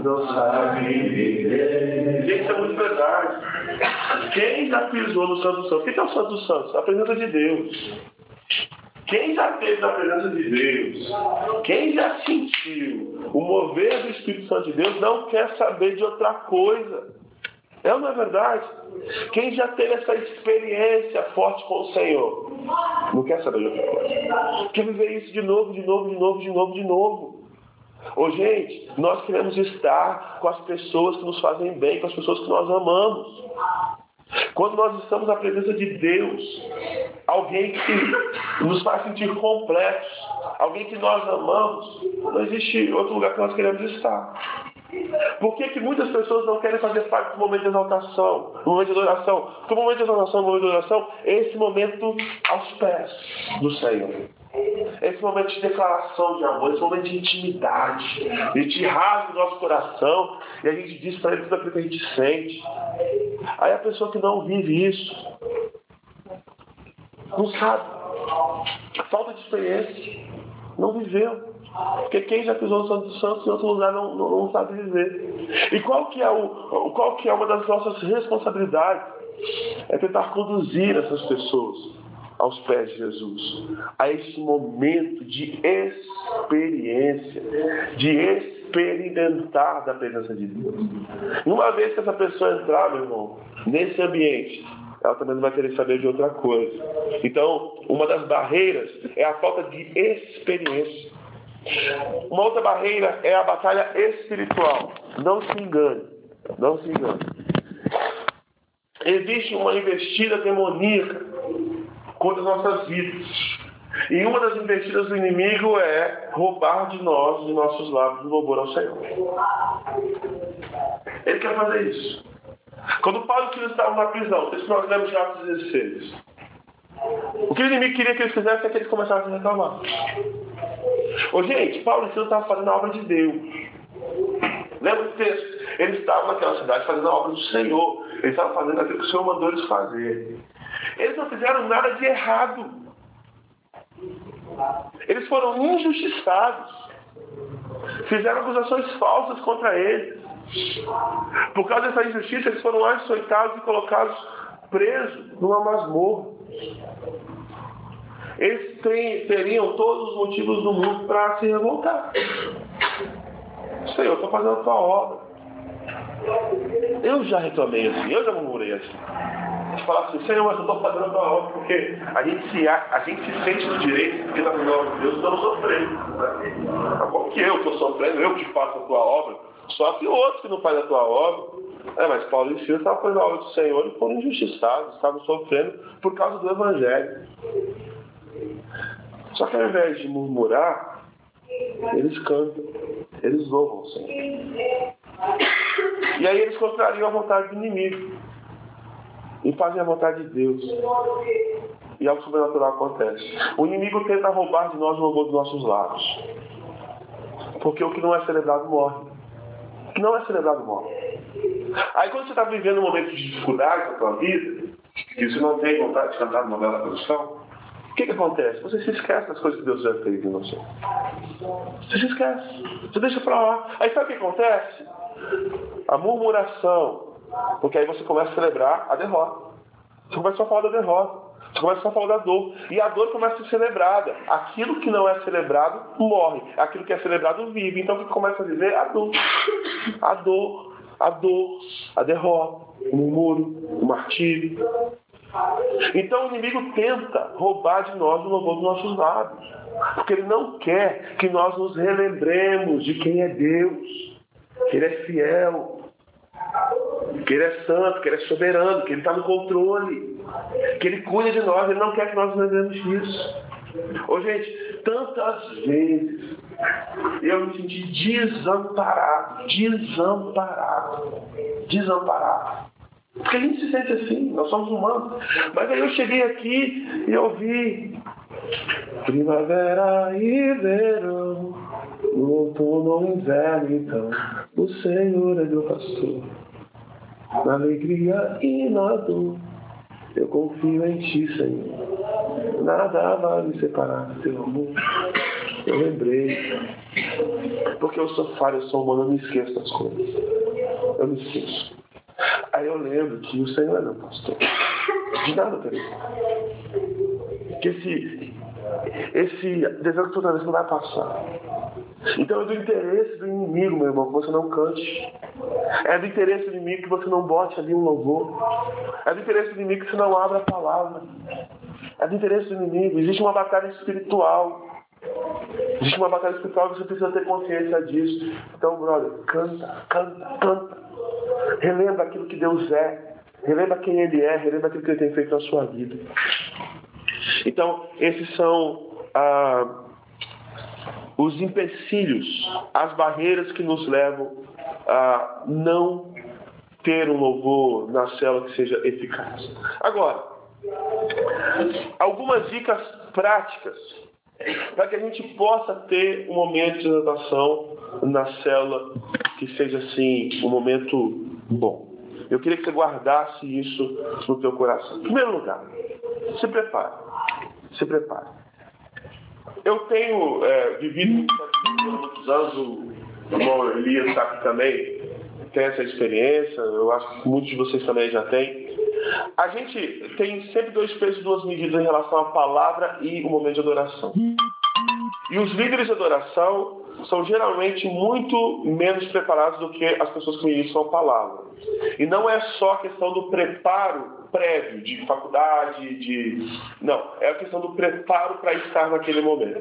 não sabe viver. Gente, isso é muito verdade. Quem já pisou no santo dos santos? O que é o santo dos santos? A presença de Deus. Quem já teve na presença de Deus, quem já sentiu o mover do Espírito Santo de Deus, não quer saber de outra coisa. É ou não é verdade? Quem já teve essa experiência forte com o Senhor, não quer saber de outra coisa. Quer viver isso de novo, de novo, de novo, de novo, de novo. Ô, gente, nós queremos estar com as pessoas que nos fazem bem, com as pessoas que nós amamos. Quando nós estamos na presença de Deus, alguém que nos faz sentir completos, alguém que nós amamos, não existe outro lugar que nós queremos estar. Por que, que muitas pessoas não querem fazer parte do momento de exaltação, do momento de adoração? Porque o momento de exaltação, o momento de adoração é esse momento aos pés do Senhor. Esse momento de declaração de amor, esse momento de intimidade. A gente rasga o nosso coração e a gente diz para ele tudo aquilo que a gente sente. Aí a pessoa que não vive isso, não sabe. Falta de experiência. Não viveu. Porque quem já pisou no Santo Santos em outro lugar não, não, não, sabe viver. E qual que, é o, qual que é uma das nossas responsabilidades? É tentar conduzir essas pessoas aos pés de Jesus, a esse momento de experiência, de experimentar da presença de Deus. E uma vez que essa pessoa entrar, meu irmão, nesse ambiente, ela também não vai querer saber de outra coisa. Então, uma das barreiras é a falta de experiência. Uma outra barreira é a batalha espiritual. Não se engane. Não se engane. Existe uma investida demoníaca contra as nossas vidas. E uma das investidas do inimigo é roubar de nós, de nossos lábios, o louvor ao Senhor. Ele quer fazer isso. Quando Paulo e Silas estavam na prisão, isso nós lemos em Atos 16. O que o inimigo queria que eles fizessem é que eles começassem a reclamar. Ô, gente, Paulo e Silas estavam fazendo a obra de Deus. Lembra do texto? Eles estavam naquela cidade fazendo a obra do Senhor. Eles estavam fazendo aquilo que o Senhor mandou eles fazer. Eles não fizeram nada de errado. Eles foram injustiçados. Fizeram acusações falsas contra eles. Por causa dessa injustiça, eles foram açoitados e colocados presos numa masmorra. Eles teriam todos os motivos do mundo para se revoltar. Senhor, estou fazendo a tua obra. Eu já reclamei assim, eu já murmurei assim. De falar assim, Senhor, mas eu estou fazendo a tua obra porque a gente se, a gente se sente no direito, porque está fazendo a obra de Deus, estamos sofrendo. Né? Como que eu estou sofrendo, eu que faço a tua obra, sofre outros que não fazem a tua obra. É, mas Paulo e Silas estavam fazendo a obra do Senhor e foram injustiçados, estavam sofrendo por causa do Evangelho. Só que ao invés de murmurar, eles cantam, eles louvam o Senhor. E aí eles contrariam a vontade do inimigo e fazem a vontade de Deus. E algo sobrenatural acontece. O inimigo tenta roubar de nós o louvor dos nossos lábios. Porque o que não é celebrado morre. O que não é celebrado morre. Aí quando você está vivendo um momento de dificuldade na sua vida, que você não tem vontade de cantar numa bela canção, que, que acontece? Você se esquece das coisas que Deus já fez em você. Você se esquece. Você deixa para lá. Aí sabe o que acontece? A murmuração. Porque aí você começa a celebrar a derrota. Você começa a falar da derrota. Você começa a falar da dor. E a dor começa a ser celebrada. Aquilo que não é celebrado morre. Aquilo que é celebrado vive. Então que começa a viver? A dor. A dor. A dor. A derrota. O murmúrio. O martírio. Então o inimigo tenta roubar de nós o louvor dos nossos lábios. Porque ele não quer que nós nos relembremos de quem é Deus, que Ele é fiel, que Ele é santo, que Ele é soberano, que Ele está no controle, que Ele cuida de nós, Ele não quer que nós lembremos disso. Ô gente, tantas vezes eu me senti desamparado, desamparado, desamparado. Porque a gente se sente assim, nós somos humanos. Mas aí eu cheguei aqui e ouvi Primavera e verão, outono ou inverno, então, o Senhor é meu pastor. Na alegria e na dor, eu confio em Ti, Senhor. Nada vai me separar do Teu amor. Eu lembrei, porque eu sou falho, eu sou humano, eu me esqueço das coisas. Eu me esqueço. Aí eu lembro que o Senhor é meu pastor. De nada terei. Que esse, esse deserto toda vez não vai passar. Então é do interesse do inimigo, meu irmão, que você não cante. É do interesse do inimigo que você não bote ali um louvor. É do interesse do inimigo que você não abra a palavra. É do interesse do inimigo. Existe uma batalha espiritual. Existe uma batalha espiritual e você precisa ter consciência disso. Então, brother, canta, canta, canta. Relembra aquilo que Deus é. relembra quem ele é, relembra aquilo que ele tem feito na sua vida. Então, esses são ah, os empecilhos, as barreiras que nos levam a não ter um louvor na célula que seja eficaz. Agora, algumas dicas práticas para que a gente possa ter um momento de adoração na célula que seja assim, um momento bom. Eu queria que você guardasse isso no teu coração. Em primeiro lugar, se prepare. Se prepare. Eu tenho é, vivido muitos anos, o irmão Elias está aqui também, tem essa experiência, eu acho que muitos de vocês também já têm. A gente tem sempre dois pesos e duas medidas em relação à palavra e o momento de adoração. E os líderes de adoração são geralmente muito menos preparados do que as pessoas que ministram a palavra. E não é só a questão do preparo prévio, de faculdade, de. Não, é a questão do preparo para estar naquele momento.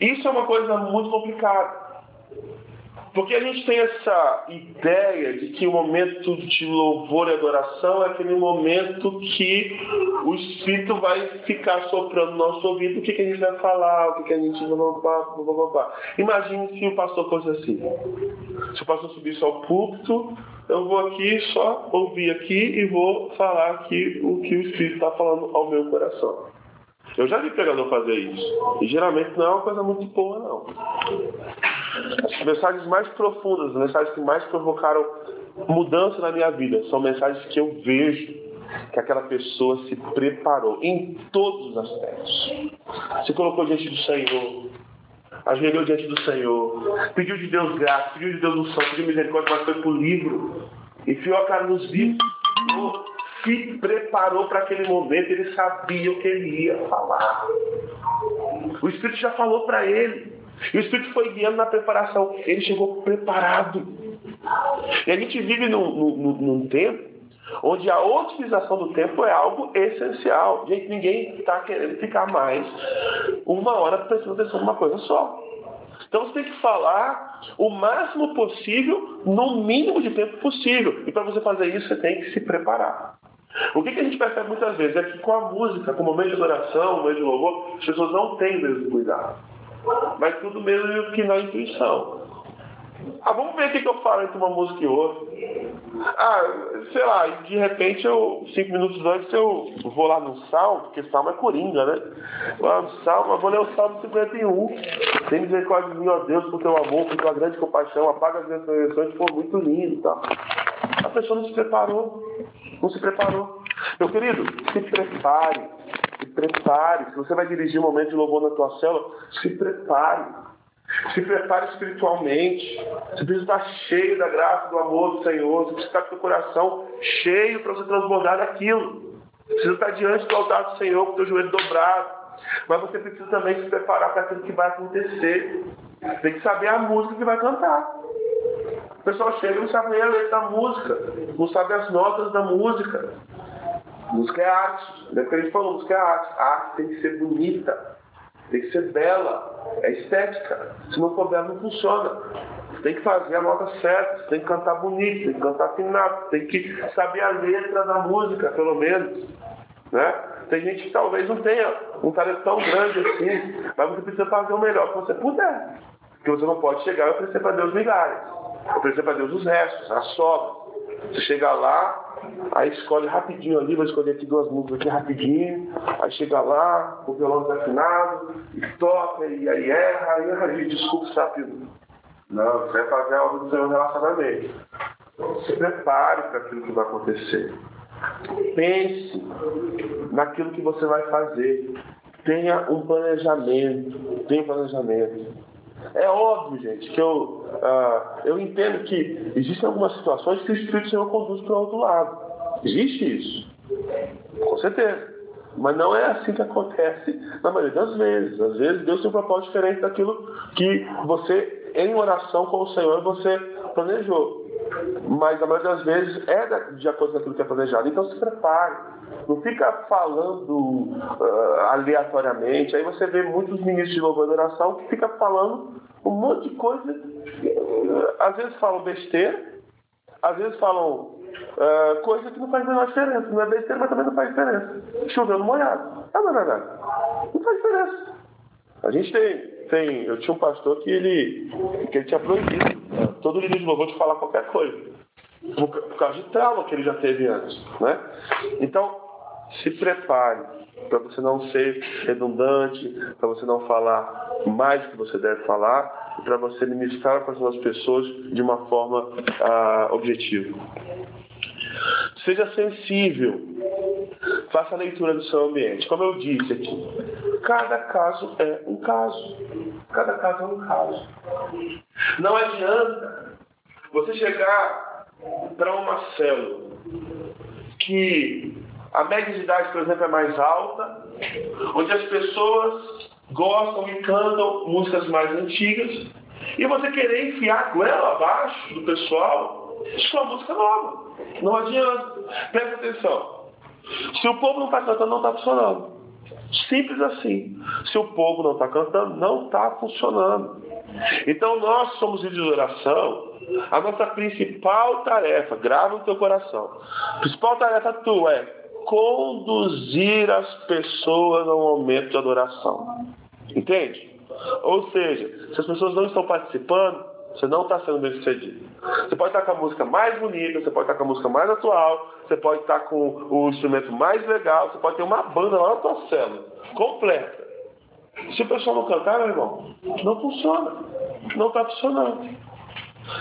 Isso é uma coisa muito complicada. Porque a gente tem essa ideia de que o momento de louvor e adoração é aquele momento que o Espírito vai ficar soprando no nosso ouvido o que, que a gente vai falar, o que, que a gente vai. Imagine se o pastor fosse assim. Se o pastor subisse ao púlpito, eu vou aqui só ouvir aqui e vou falar aqui o que o Espírito está falando ao meu coração. Eu já vi pregador fazer isso. E geralmente não é uma coisa muito boa, não. Mensagens mais profundas, as mensagens que mais provocaram mudança na minha vida, são mensagens que eu vejo que aquela pessoa se preparou em todos os aspectos. Se colocou diante do Senhor, ajoelhou diante do Senhor, pediu de Deus graça, pediu de Deus unção, pediu misericórdia, mas foi para o livro, enfiou a cara nos livros, se preparou para aquele momento, ele sabia o que ele ia falar. O Espírito já falou para ele. E o Espírito foi guiando na preparação. Ele chegou preparado. E a gente vive num, num, num tempo onde a utilização do tempo é algo essencial. Gente, ninguém está querendo ficar mais uma hora prestando atenção numa coisa só. Então você tem que falar o máximo possível, no mínimo de tempo possível. E para você fazer isso, você tem que se preparar. O que, que, a gente percebe muitas vezes é que com a música, com o momento de adoração, o momento de louvor, as pessoas não têm o mesmo cuidado. Mas tudo mesmo que na intuição. Ah, vamos ver o que, eu falo entre uma música e outra. Ah, sei lá, de repente eu, cinco minutos antes, eu vou lá no salmo, porque salmo é coringa, né? Lá no salmo, vou ler o salmo 51. Tem misericórdia de mim, ó Deus, por teu amor, por tua grande compaixão, apaga as minhas transgressões, foi muito lindo e tal. A pessoa não se preparou. Não se preparou. Meu querido, se prepare. Prepare. Se você vai dirigir um momento de louvor na tua célula, se prepare. Se prepare espiritualmente. Você precisa estar cheio da graça, do amor do Senhor. Você precisa estar com o coração cheio para você transbordar daquilo. Você precisa estar diante do altar do Senhor com o teu joelho dobrado. Mas você precisa também se preparar para aquilo que vai acontecer. Tem que saber a música que vai cantar. O pessoal chega e não sabe nem a letra da música, não sabe as notas da música. Música é arte. Lembra que a gente falou, música é arte. A arte tem que ser bonita, tem que ser bela, é estética. Se não for bela, não funciona. Você tem que fazer a nota certa, você tem que cantar bonito, tem que cantar afinado, tem que saber a letra da música, pelo menos. Né? Tem gente que talvez não tenha um talento tão grande assim, mas você precisa fazer o melhor que você puder. Porque você não pode chegar e oferecer para Deus migalhas. Oferecer para Deus os restos, as sobras. Você chega lá, aí escolhe rapidinho ali, vai escolher aqui duas músicas aqui rapidinho, aí chega lá, o violão desafinado, e toca, e aí erra, e aí desculpa, sabe? Não, você vai fazer algo do seu relacionamento. Se prepare para aquilo que vai acontecer. Pense naquilo que você vai fazer. Tenha um planejamento. Tenha um planejamento. É óbvio, gente, que eu, uh, eu entendo que existem algumas situações que o Espírito Senhor conduz para o outro lado. Existe isso. Com certeza. Mas não é assim que acontece na maioria das vezes. Às vezes Deus tem um propósito diferente daquilo que você, em oração com o Senhor, você planejou. Mas a maioria das vezes é de acordo com aquilo que é planejado. Então se prepare. Não fica falando uh, aleatoriamente. Aí você vê muitos ministros de louvor e oração que fica falando um monte de coisa. Às vezes falam besteira, às vezes falam uh, coisa que não faz a menor diferença. Não é besteira, mas também não faz diferença. Chovendo molhado. É, não é verdade? Não faz diferença. A gente tem, tem. Eu tinha um pastor que ele, que ele tinha proibido né, todo líder de louvor de falar qualquer coisa. Por, por causa de trauma que ele já teve antes. Né? Então, se prepare para você não ser redundante, para você não falar mais do que você deve falar para você ministrar para as pessoas de uma forma ah, objetiva. Seja sensível. Faça a leitura do seu ambiente. Como eu disse aqui, cada caso é um caso. Cada caso é um caso. Não adianta você chegar para uma célula que a média de idade, por exemplo, é mais alta, onde as pessoas gostam e cantam músicas mais antigas, e você querer enfiar a goela abaixo do pessoal sua música nova. Não adianta. Presta atenção. Se o povo não está cantando, não está funcionando. Simples assim. Se o povo não está cantando, não está funcionando. Então nós somos líderes de oração. A nossa principal tarefa, grava no teu coração. A principal tarefa tua é conduzir as pessoas ao momento de adoração. Entende? Ou seja, se as pessoas não estão participando, você não está sendo bem sucedido. Você pode estar com a música mais bonita, você pode estar com a música mais atual, você pode estar com o instrumento mais legal, você pode ter uma banda lá na tua célula, completa. Se o pessoal não cantar, meu irmão, não funciona. Não está funcionando.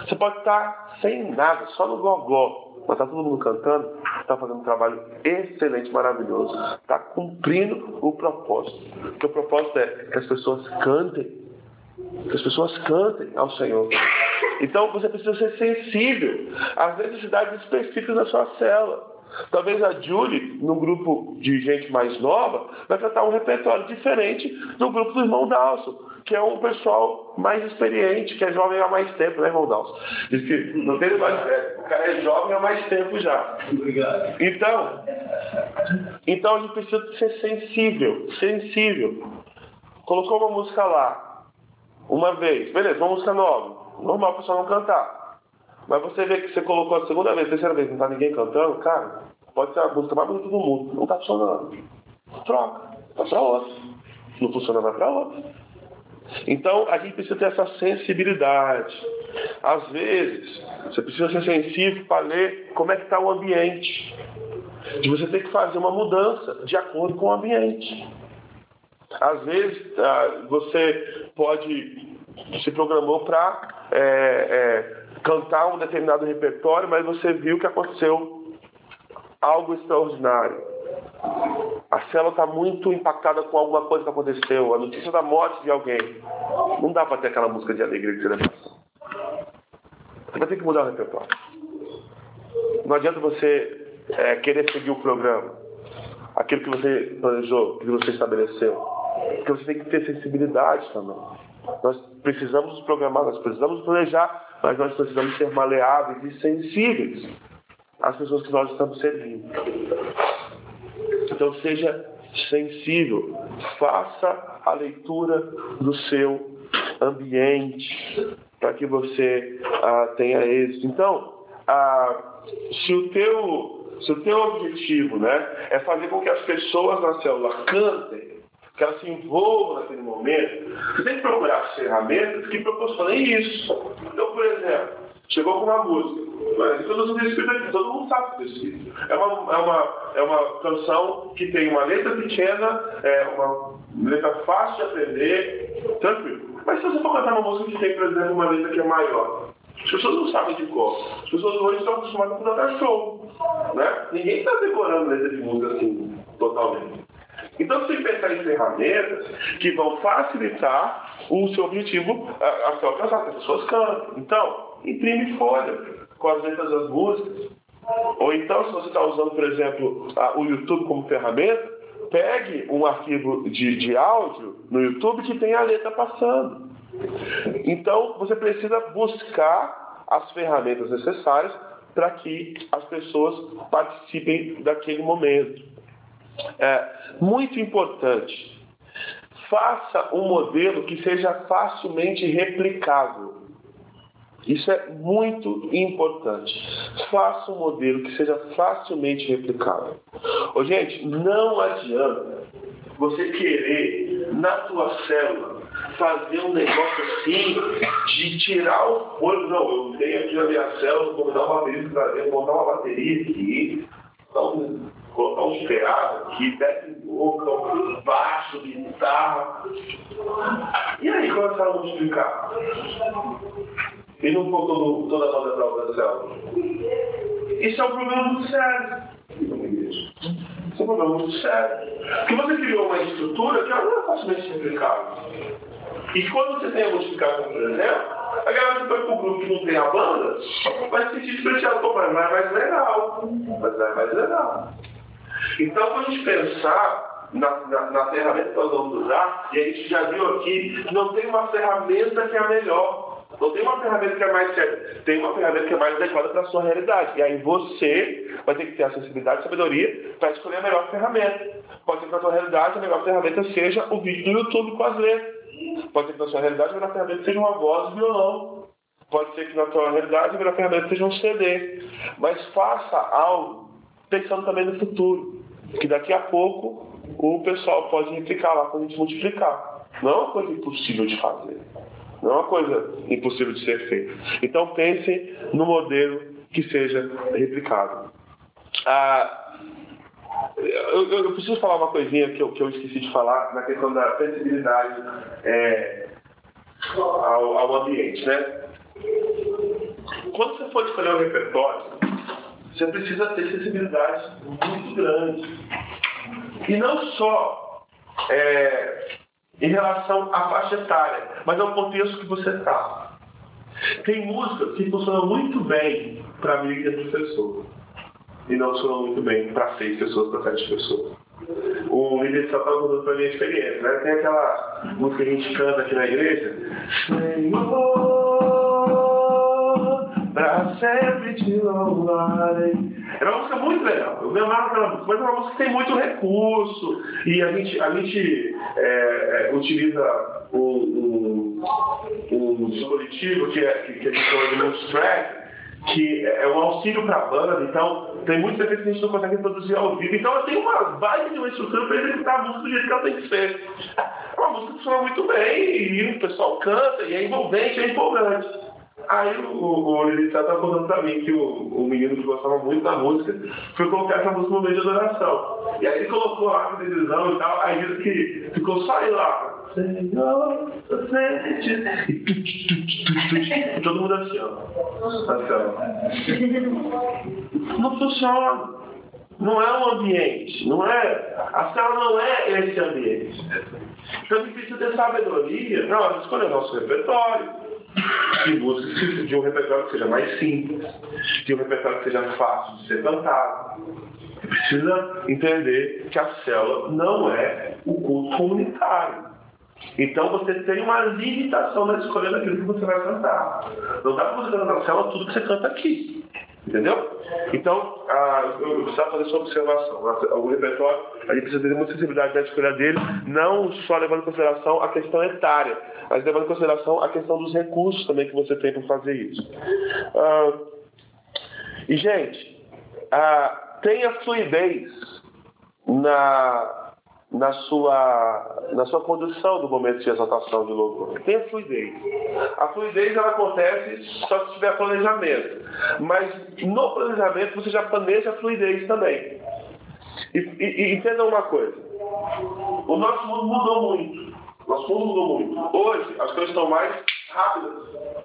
Você pode estar sem nada, só no gogó. Mas está todo mundo cantando, está fazendo um trabalho excelente, maravilhoso. Está cumprindo o propósito. Porque o propósito é que as pessoas cantem que as pessoas cantem ao Senhor. Então você precisa ser sensível às necessidades específicas da sua célula. Talvez a Julie, num grupo de gente mais nova, vai cantar um repertório diferente do grupo do irmão Dalson, que é um pessoal mais experiente, que é jovem há mais tempo, né, irmão Dalson? Diz que não tem mais velho, o cara é jovem há mais tempo já. Obrigado. Então, então a gente precisa ser sensível, sensível. Colocou uma música lá, uma vez, beleza, uma música nova. Normal a pessoa não cantar. Mas você vê que você colocou a segunda vez, a terceira vez, não tá ninguém cantando, cara, pode ser a música mais bonita do mundo. Não tá funcionando. Troca, vai pra outra. Não funciona, vai pra outra. Então a gente precisa ter essa sensibilidade. Às vezes, você precisa ser sensível para ler como é que está o ambiente. De você ter que fazer uma mudança de acordo com o ambiente. Às vezes ah, você pode se programou para é, é, cantar um determinado repertório, mas você viu que aconteceu algo extraordinário. A célula está muito impactada com alguma coisa que aconteceu, a notícia da morte de alguém. Não dá para ter aquela música de alegria de celebração. Você vai ter que mudar o repertório. Não adianta você é, querer seguir o programa, aquilo que você planejou, que você estabeleceu. Porque você tem que ter sensibilidade também. Nós precisamos programar, nós precisamos planejar, mas nós precisamos ser maleáveis e sensíveis às pessoas que nós estamos servindo. Então seja sensível, faça a leitura do seu ambiente para que você ah, tenha êxito. Então, ah, se o teu se o teu objetivo né, é fazer com que as pessoas na célula cantem, que ela se envolva naquele momento, você tem que procurar as ferramentas que proporcionem isso. Então, por exemplo, chegou com uma música, mas todo mundo escrito aqui, todo mundo sabe que. É uma, é, uma, é uma canção que tem uma letra pequena, é uma letra fácil de aprender, tranquilo. Mas se você for cantar uma música que tem, por exemplo, uma letra que é maior, as pessoas não sabem de cor. As pessoas hoje estão acostumadas com cantar show. Né? Ninguém está decorando letra de música assim, totalmente. Então você tem que pensar em ferramentas que vão facilitar o seu objetivo a, a ser alcançado, que as pessoas cantam. Então, imprime folha com as letras das músicas. Ou então, se você está usando, por exemplo, a, o YouTube como ferramenta, pegue um arquivo de, de áudio no YouTube que tem a letra passando. Então, você precisa buscar as ferramentas necessárias para que as pessoas participem daquele momento. É muito importante. Faça um modelo que seja facilmente replicável. Isso é muito importante. Faça um modelo que seja facilmente replicável. Ô, gente, não adianta você querer, na tua célula, fazer um negócio assim de tirar o fôlego. Não, eu tenho aqui na minha célula, vou dar uma bateria para dentro, montar uma bateria aqui, então, colocar uns pedaços aqui, back vocal, baixo, guitarra. E aí começaram a multiplicar. E não ficou todo, toda a nota para outra célula. Isso é um problema muito sério. Isso é um problema muito sério. Porque você criou uma estrutura que ela não é facilmente replicável. E quando você tem a multiplicação, por exemplo, a galera que foi pro grupo que não tem a banda vai se sentir diferenciado. Pô, mas vai mais legal. Mas vai mais legal. Então, quando a gente pensar na, na, na, ferramenta que nós vamos usar, e a gente já viu aqui, não tem uma ferramenta que é a melhor. Não tem uma ferramenta que é mais certa, tem uma ferramenta que é mais adequada para a sua realidade. E aí você vai ter que ter a sensibilidade e sabedoria para escolher a melhor ferramenta. Pode ser que na sua realidade a melhor ferramenta seja o vídeo do YouTube com as letras. Pode ser que na sua realidade melhor ferramenta seja uma voz e violão. Pode ser que na sua realidade melhor ferramenta seja um CD. Mas faça algo pensando também no futuro. Que daqui a pouco o pessoal pode replicar lá quando a gente multiplicar. Não é uma coisa impossível de fazer. Não é uma coisa impossível de ser feita. Então pense no modelo que seja replicado. Ah, eu, eu, preciso falar uma coisinha que eu, que eu esqueci de falar na questão da sensibilidade é, ao, ao ambiente, né? Quando você for escolher um repertório, você precisa ter sensibilidade muito grande. E não só é, em relação à faixa etária, mas ao contexto que você está. Tem músicas que funcionam muito bem para mim e professor. E não funcionam muito bem para seis pessoas, para sete pessoas. O líder só está contando para minha experiência. Né? Tem aquela música que a gente canta aqui na igreja. Senhor pra sempre te louvarei. Era uma música muito legal, eu me amava aquela música, mas é uma música que tem muito recurso e a gente, a gente é, é, utiliza um, um, um, dispositivo que, é, que, que a gente chama de multitrack, que é um auxílio para a banda, então tem muitos efeitos que a gente não consegue produzir ao vivo. Então eu tenho uma vibe de uma estrutura para executar a música do jeito que ela tem que ser. É uma música que funciona muito bem, e o pessoal canta, e é envolvente, é empolgante. Aí o, o Lilith estava contando para mim que o, o menino que gostava muito da música foi colocar essa música no meio de adoração. E aí ele colocou lá a televisão e tal, aí disse que ficou só ele lá. Senhor, frente. E todo mundo assim, ó. Ó. Não funciona. Não é um ambiente, não é. A sala não é esse ambiente. Então a gente precisa ter sabedoria na hora de escolher nosso repertório de músicas de um repertório que seja mais simples, de um repertório que seja fácil de ser cantado. Precisa entender que a célula não é o culto comunitário. Então você tem uma limitação na escolha daquilo que você vai cantar. Não dá para você cantar na célula tudo que você canta aqui. Entendeu? Então, ah, eu precisava fazer essa observação. O repertório, a gente precisa ter muita sensibilidade na escolha dele, não só levando em consideração a questão etária, mas levando em consideração a questão dos recursos também que você tem para fazer isso. Ah, e, gente, ah, tenha fluidez na na sua, na sua condução do momento de exaltação de louvor. Tenha fluidez. A fluidez ela acontece só se tiver planejamento. Mas no planejamento você já planeja a fluidez também. E, e, e entenda uma coisa. O nosso mundo mudou muito. Nosso mundo mudou muito. Hoje as coisas estão mais rápidas.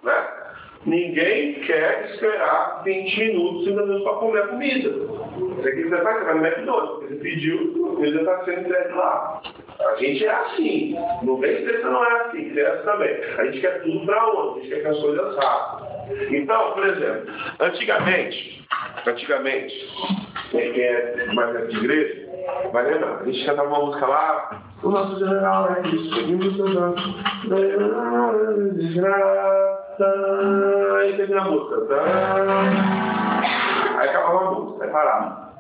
Né? Ninguém quer esperar 20 minutos ainda mesmo para comer a comida. Você quiser fazer, vai no McDonald's, porque você pediu, a comida está sendo entregue lá. A gente é assim. Não vem que você não é assim, você é assim também. A gente quer tudo para onde? A gente quer que as coisas rápidas. Então, por exemplo, antigamente, antigamente, quem é mais de igreja, vai lembrar, a gente cantava uma música lá, o nosso general é isso, seguimos seus aí termina a música, aí acabava a música, aí parava.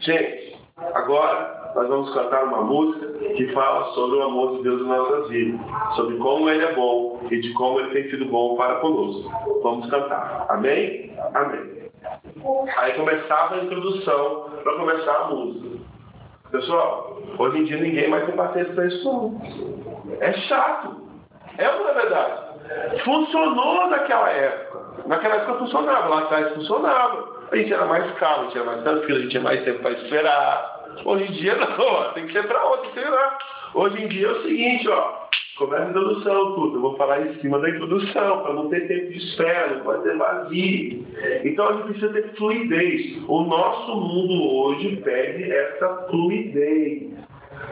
Gente, agora nós vamos cantar uma música que fala sobre o amor de Deus em nossas vidas, sobre como Ele é bom e de como Ele tem sido bom para conosco. Vamos cantar. Amém? Amém. Aí começava a introdução para começar a música. Pessoal, hoje em dia ninguém mais tem paciência para isso não. É chato. É não é verdade? Funcionou naquela época. Naquela época funcionava, lá atrás funcionava. A gente era mais calmo, a gente era mais tranquilo, a gente tinha mais tempo para esperar. Hoje em dia não, tem que ser para outra, sei lá. Hoje em dia é o seguinte, ó. Começa a introdução, tudo. Eu vou falar em cima da introdução, para não ter tempo de espera, não pode ter vazio. Então a gente precisa ter fluidez. O nosso mundo hoje pede essa fluidez.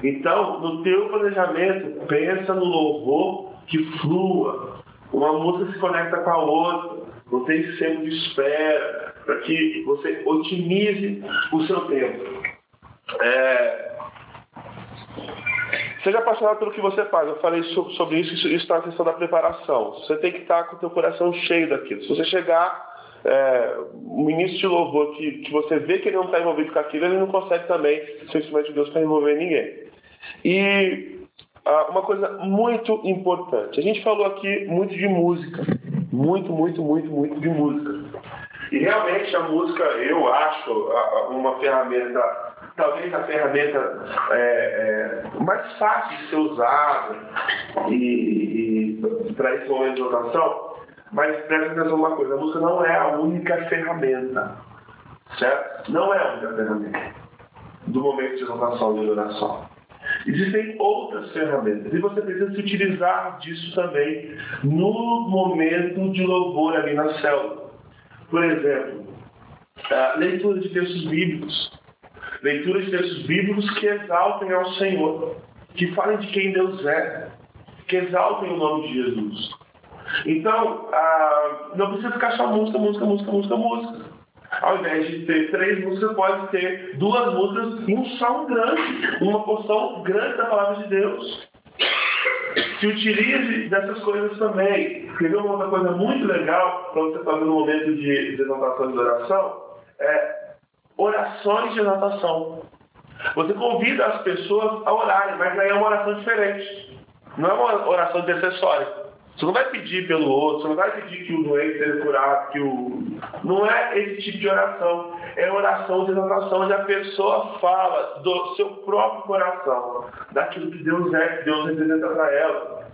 Então, no teu planejamento, pensa no louvor que flua. Uma música se conecta com a outra. Não tem tempo de espera. Para que você otimize o seu tempo. É, Seja apaixonado pelo que você faz. Eu falei sobre isso, isso está na questão da preparação. Você tem que estar com o teu coração cheio daquilo. Se você chegar é, um ministro de louvor que, que você vê que ele não está envolvido com aquilo, ele não consegue também ser instrumento de Deus para envolver ninguém. E uma coisa muito importante. A gente falou aqui muito de música. Muito, muito, muito, muito de música. E realmente a música, eu acho, uma ferramenta talvez a ferramenta é, é, mais fácil de ser usada e, e para esse momento de votação, mas presta atenção uma coisa, a música não é a única ferramenta, certo? Não é a única ferramenta do momento de votação e de oração. Existem outras ferramentas e você precisa se utilizar disso também no momento de louvor ali na célula. Por exemplo, leitura de textos bíblicos leitura de textos bíblicos que exaltem ao Senhor, que falem de quem Deus é, que exaltem o nome de Jesus. Então, ah, não precisa ficar só música, música, música, música, música. Ao invés de ter três músicas, pode ter duas músicas e um salmo grande, uma porção grande da palavra de Deus. Se utilize dessas coisas também. Quer uma outra coisa muito legal para você fazer no momento de, de exaltação de oração? É orações de exaltação. Você convida as pessoas a orarem, mas aí é uma oração diferente. Não é uma oração intercessória. Você não vai pedir pelo outro, você não vai pedir que o doente seja curado, que o. Não é esse tipo de oração. É oração de exaltação, onde a pessoa fala do seu próprio coração, daquilo que Deus é, que Deus representa para ela.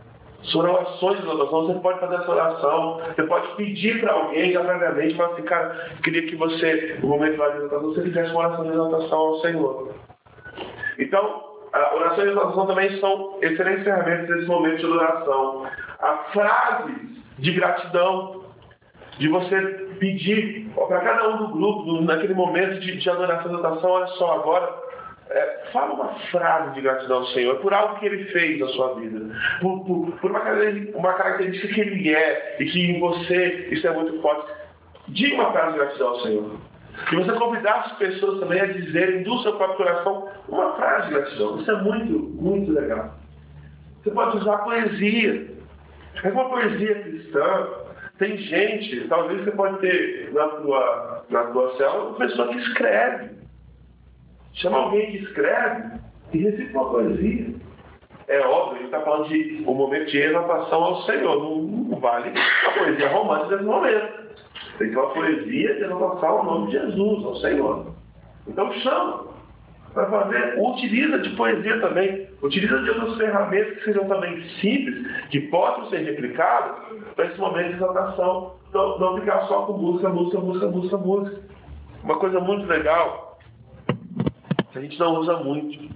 São orações de oração, você pode fazer essa oração, você pode pedir para alguém já previamente, mas assim, cara, queria que você, no momento da exaltação, você fizesse uma oração de exaltação ao Senhor. Então, a oração e a exaltação também são excelentes ferramentas nesse momento de oração. Há frases de gratidão, de você pedir para cada um do grupo, naquele momento de, de adoração e exaltação, olha só, agora é, fala uma frase de gratidão ao Senhor por algo que Ele fez na sua vida, por, por, por uma, uma característica que Ele é e que em você isso é muito forte. Diga uma frase de gratidão ao Senhor. E você convidar as pessoas também a dizerem do seu próprio coração uma frase de gratidão. Isso é muito, muito legal. Você pode usar poesia. Mas uma poesia cristã, tem gente, talvez você pode ter na tua, na tua célula uma pessoa que escreve. Chama alguém que escreve e recita uma poesia. É óbvio, gente está falando de um momento de exaltação ao Senhor. Não, não vale a poesia romântica nesse momento. Tem que ser uma poesia de exaltação ao nome de Jesus, ao Senhor. Então chama para fazer, utiliza de poesia também, utiliza de outras ferramentas que sejam também simples, que possam ser replicadas para esse momento de exaltação. Então, não ficar só com música, música, música, música, música. Uma coisa muito legal a gente não usa muito.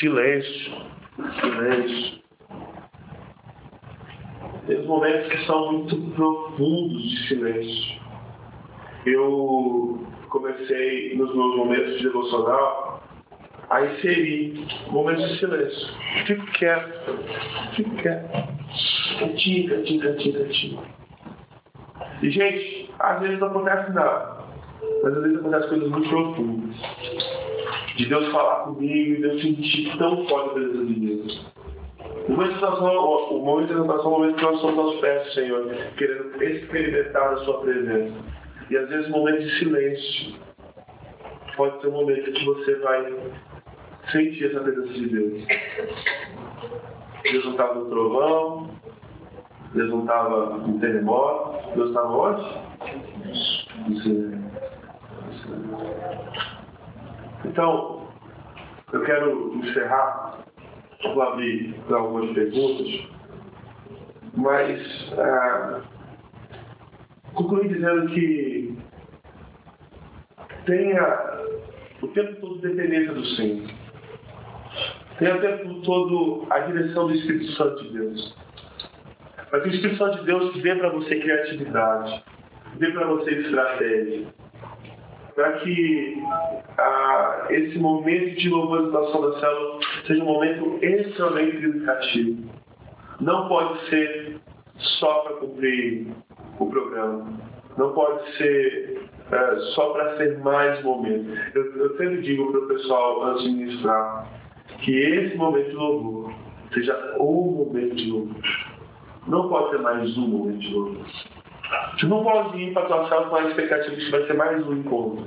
Silêncio, silêncio. Tem momentos que são muito profundos de silêncio. Eu comecei nos meus momentos de devocional a inserir momentos de silêncio. Fico quieto, fico quieto. Quietinho, quietinho, quietinho, quietinho. E, gente, às vezes não acontece nada, mas às vezes acontecem coisas muito profundas de Deus falar comigo e de eu sentir tão forte a presença de Deus. O momento de exaltação, o momento é o momento que nós somos aos pés Senhor, querendo experimentar a Sua presença. E às vezes, o momento de silêncio. Pode ser um momento que você vai senti essa presença de Deus. Deus não estava no trovão, Deus não estava no terremoto, Deus estava onde? Então, eu quero encerrar, vou abrir para algumas perguntas, mas ah, concluir dizendo que tenha o tempo todo dependência do Senhor. Tenha o tempo todo a direção do Espírito Santo de Deus. Que o Espírito Santo de Deus dê para você criatividade, dê para você estratégia. Para que ah, esse momento de louvor e da célula seja um momento extremamente educativo. Não pode ser só para cumprir o programa. Não pode ser é, só para ser mais momento. Eu, eu sempre digo para o pessoal, antes de ministrar, que esse momento de louvor seja o momento de louvor. Não pode ser mais um momento de louvor. Você não pode ir para a tua sala com a expectativa que vai ser mais um encontro.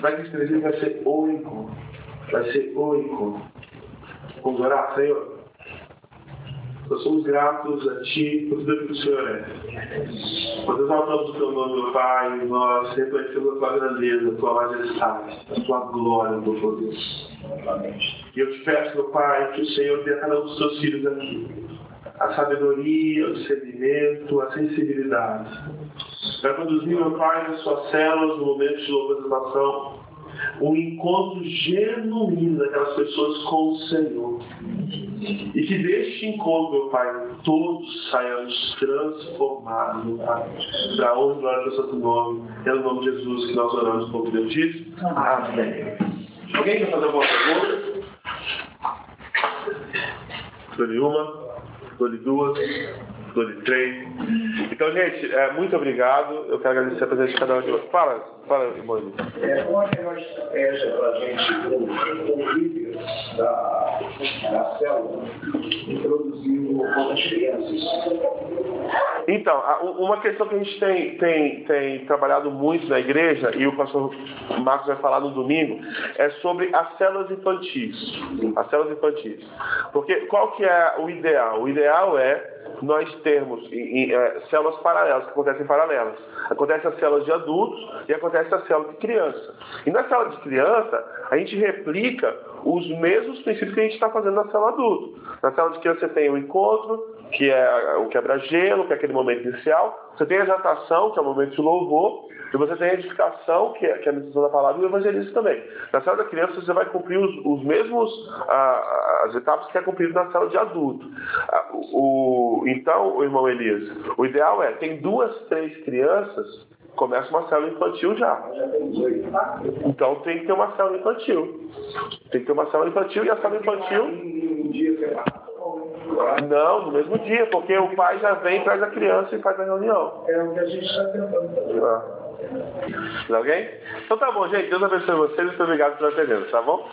Vai que esse vai ser o encontro. Vai ser o encontro. Vamos orar, Senhor? Nós somos gratos a Ti por tudo que o Senhor é. Nós exaltamos o Teu nome, Pai, nós reconhecemos a Tua grandeza, a Tua majestade, a Tua glória, meu poder. E eu te peço, meu Pai, que o Senhor dê a cada um dos Teus filhos aqui a sabedoria, o discernimento, a sensibilidade para conduzir, meu Pai, nas suas células, no momento de louvorização, um encontro genuíno daquelas pessoas com o Senhor. E que deste encontro, meu Pai, todos saiamos transformados, Pai, para a honra e glória do Santo Nome. É no nome de Jesus que nós oramos, como Deus diz. Amém. Alguém quer fazer alguma pergunta? Dou-lhe uma, dou-lhe duas, dou-lhe três. Então, gente, é, muito obrigado. Eu quero agradecer a presença de cada um de vocês. Fala, fala, irmão.
É, é a melhor estratégia para a gente, como convívio da, da célula, introduzindo as crianças?
Então, uma questão que a gente tem, tem, tem trabalhado muito na igreja, e o pastor Marcos vai falar no domingo, é sobre as células infantis. As células infantis. Porque qual que é o ideal? O ideal é nós termos em, em, é, células paralelas, que acontecem paralelas. Acontece a célula de adultos e acontece a célula de criança. E na célula de criança, a gente replica os mesmos princípios que a gente está fazendo na célula adulto. Na célula de criança você tem o encontro, que é o quebra-gelo, que é aquele momento inicial. Você tem a exaltação, que é o momento de louvor. E você tem a edificação, que é, que é a meditação da palavra, e o evangelismo também. Na célula da criança, você vai cumprir os, os mesmos ah, as etapas que é cumprido na célula de adulto. Ah, o, então, irmão Elias, o ideal é, tem duas, três crianças, começa uma célula infantil já. Então tem que ter uma célula infantil. Tem que ter uma célula infantil e a célula infantil. Não, no mesmo dia, porque o pai já vem, traz a criança e faz a reunião.
É o que a gente está tentando fazer.
Ah. Alguém? Então tá bom, gente. Deus abençoe vocês. Muito obrigado pela presença, tá bom?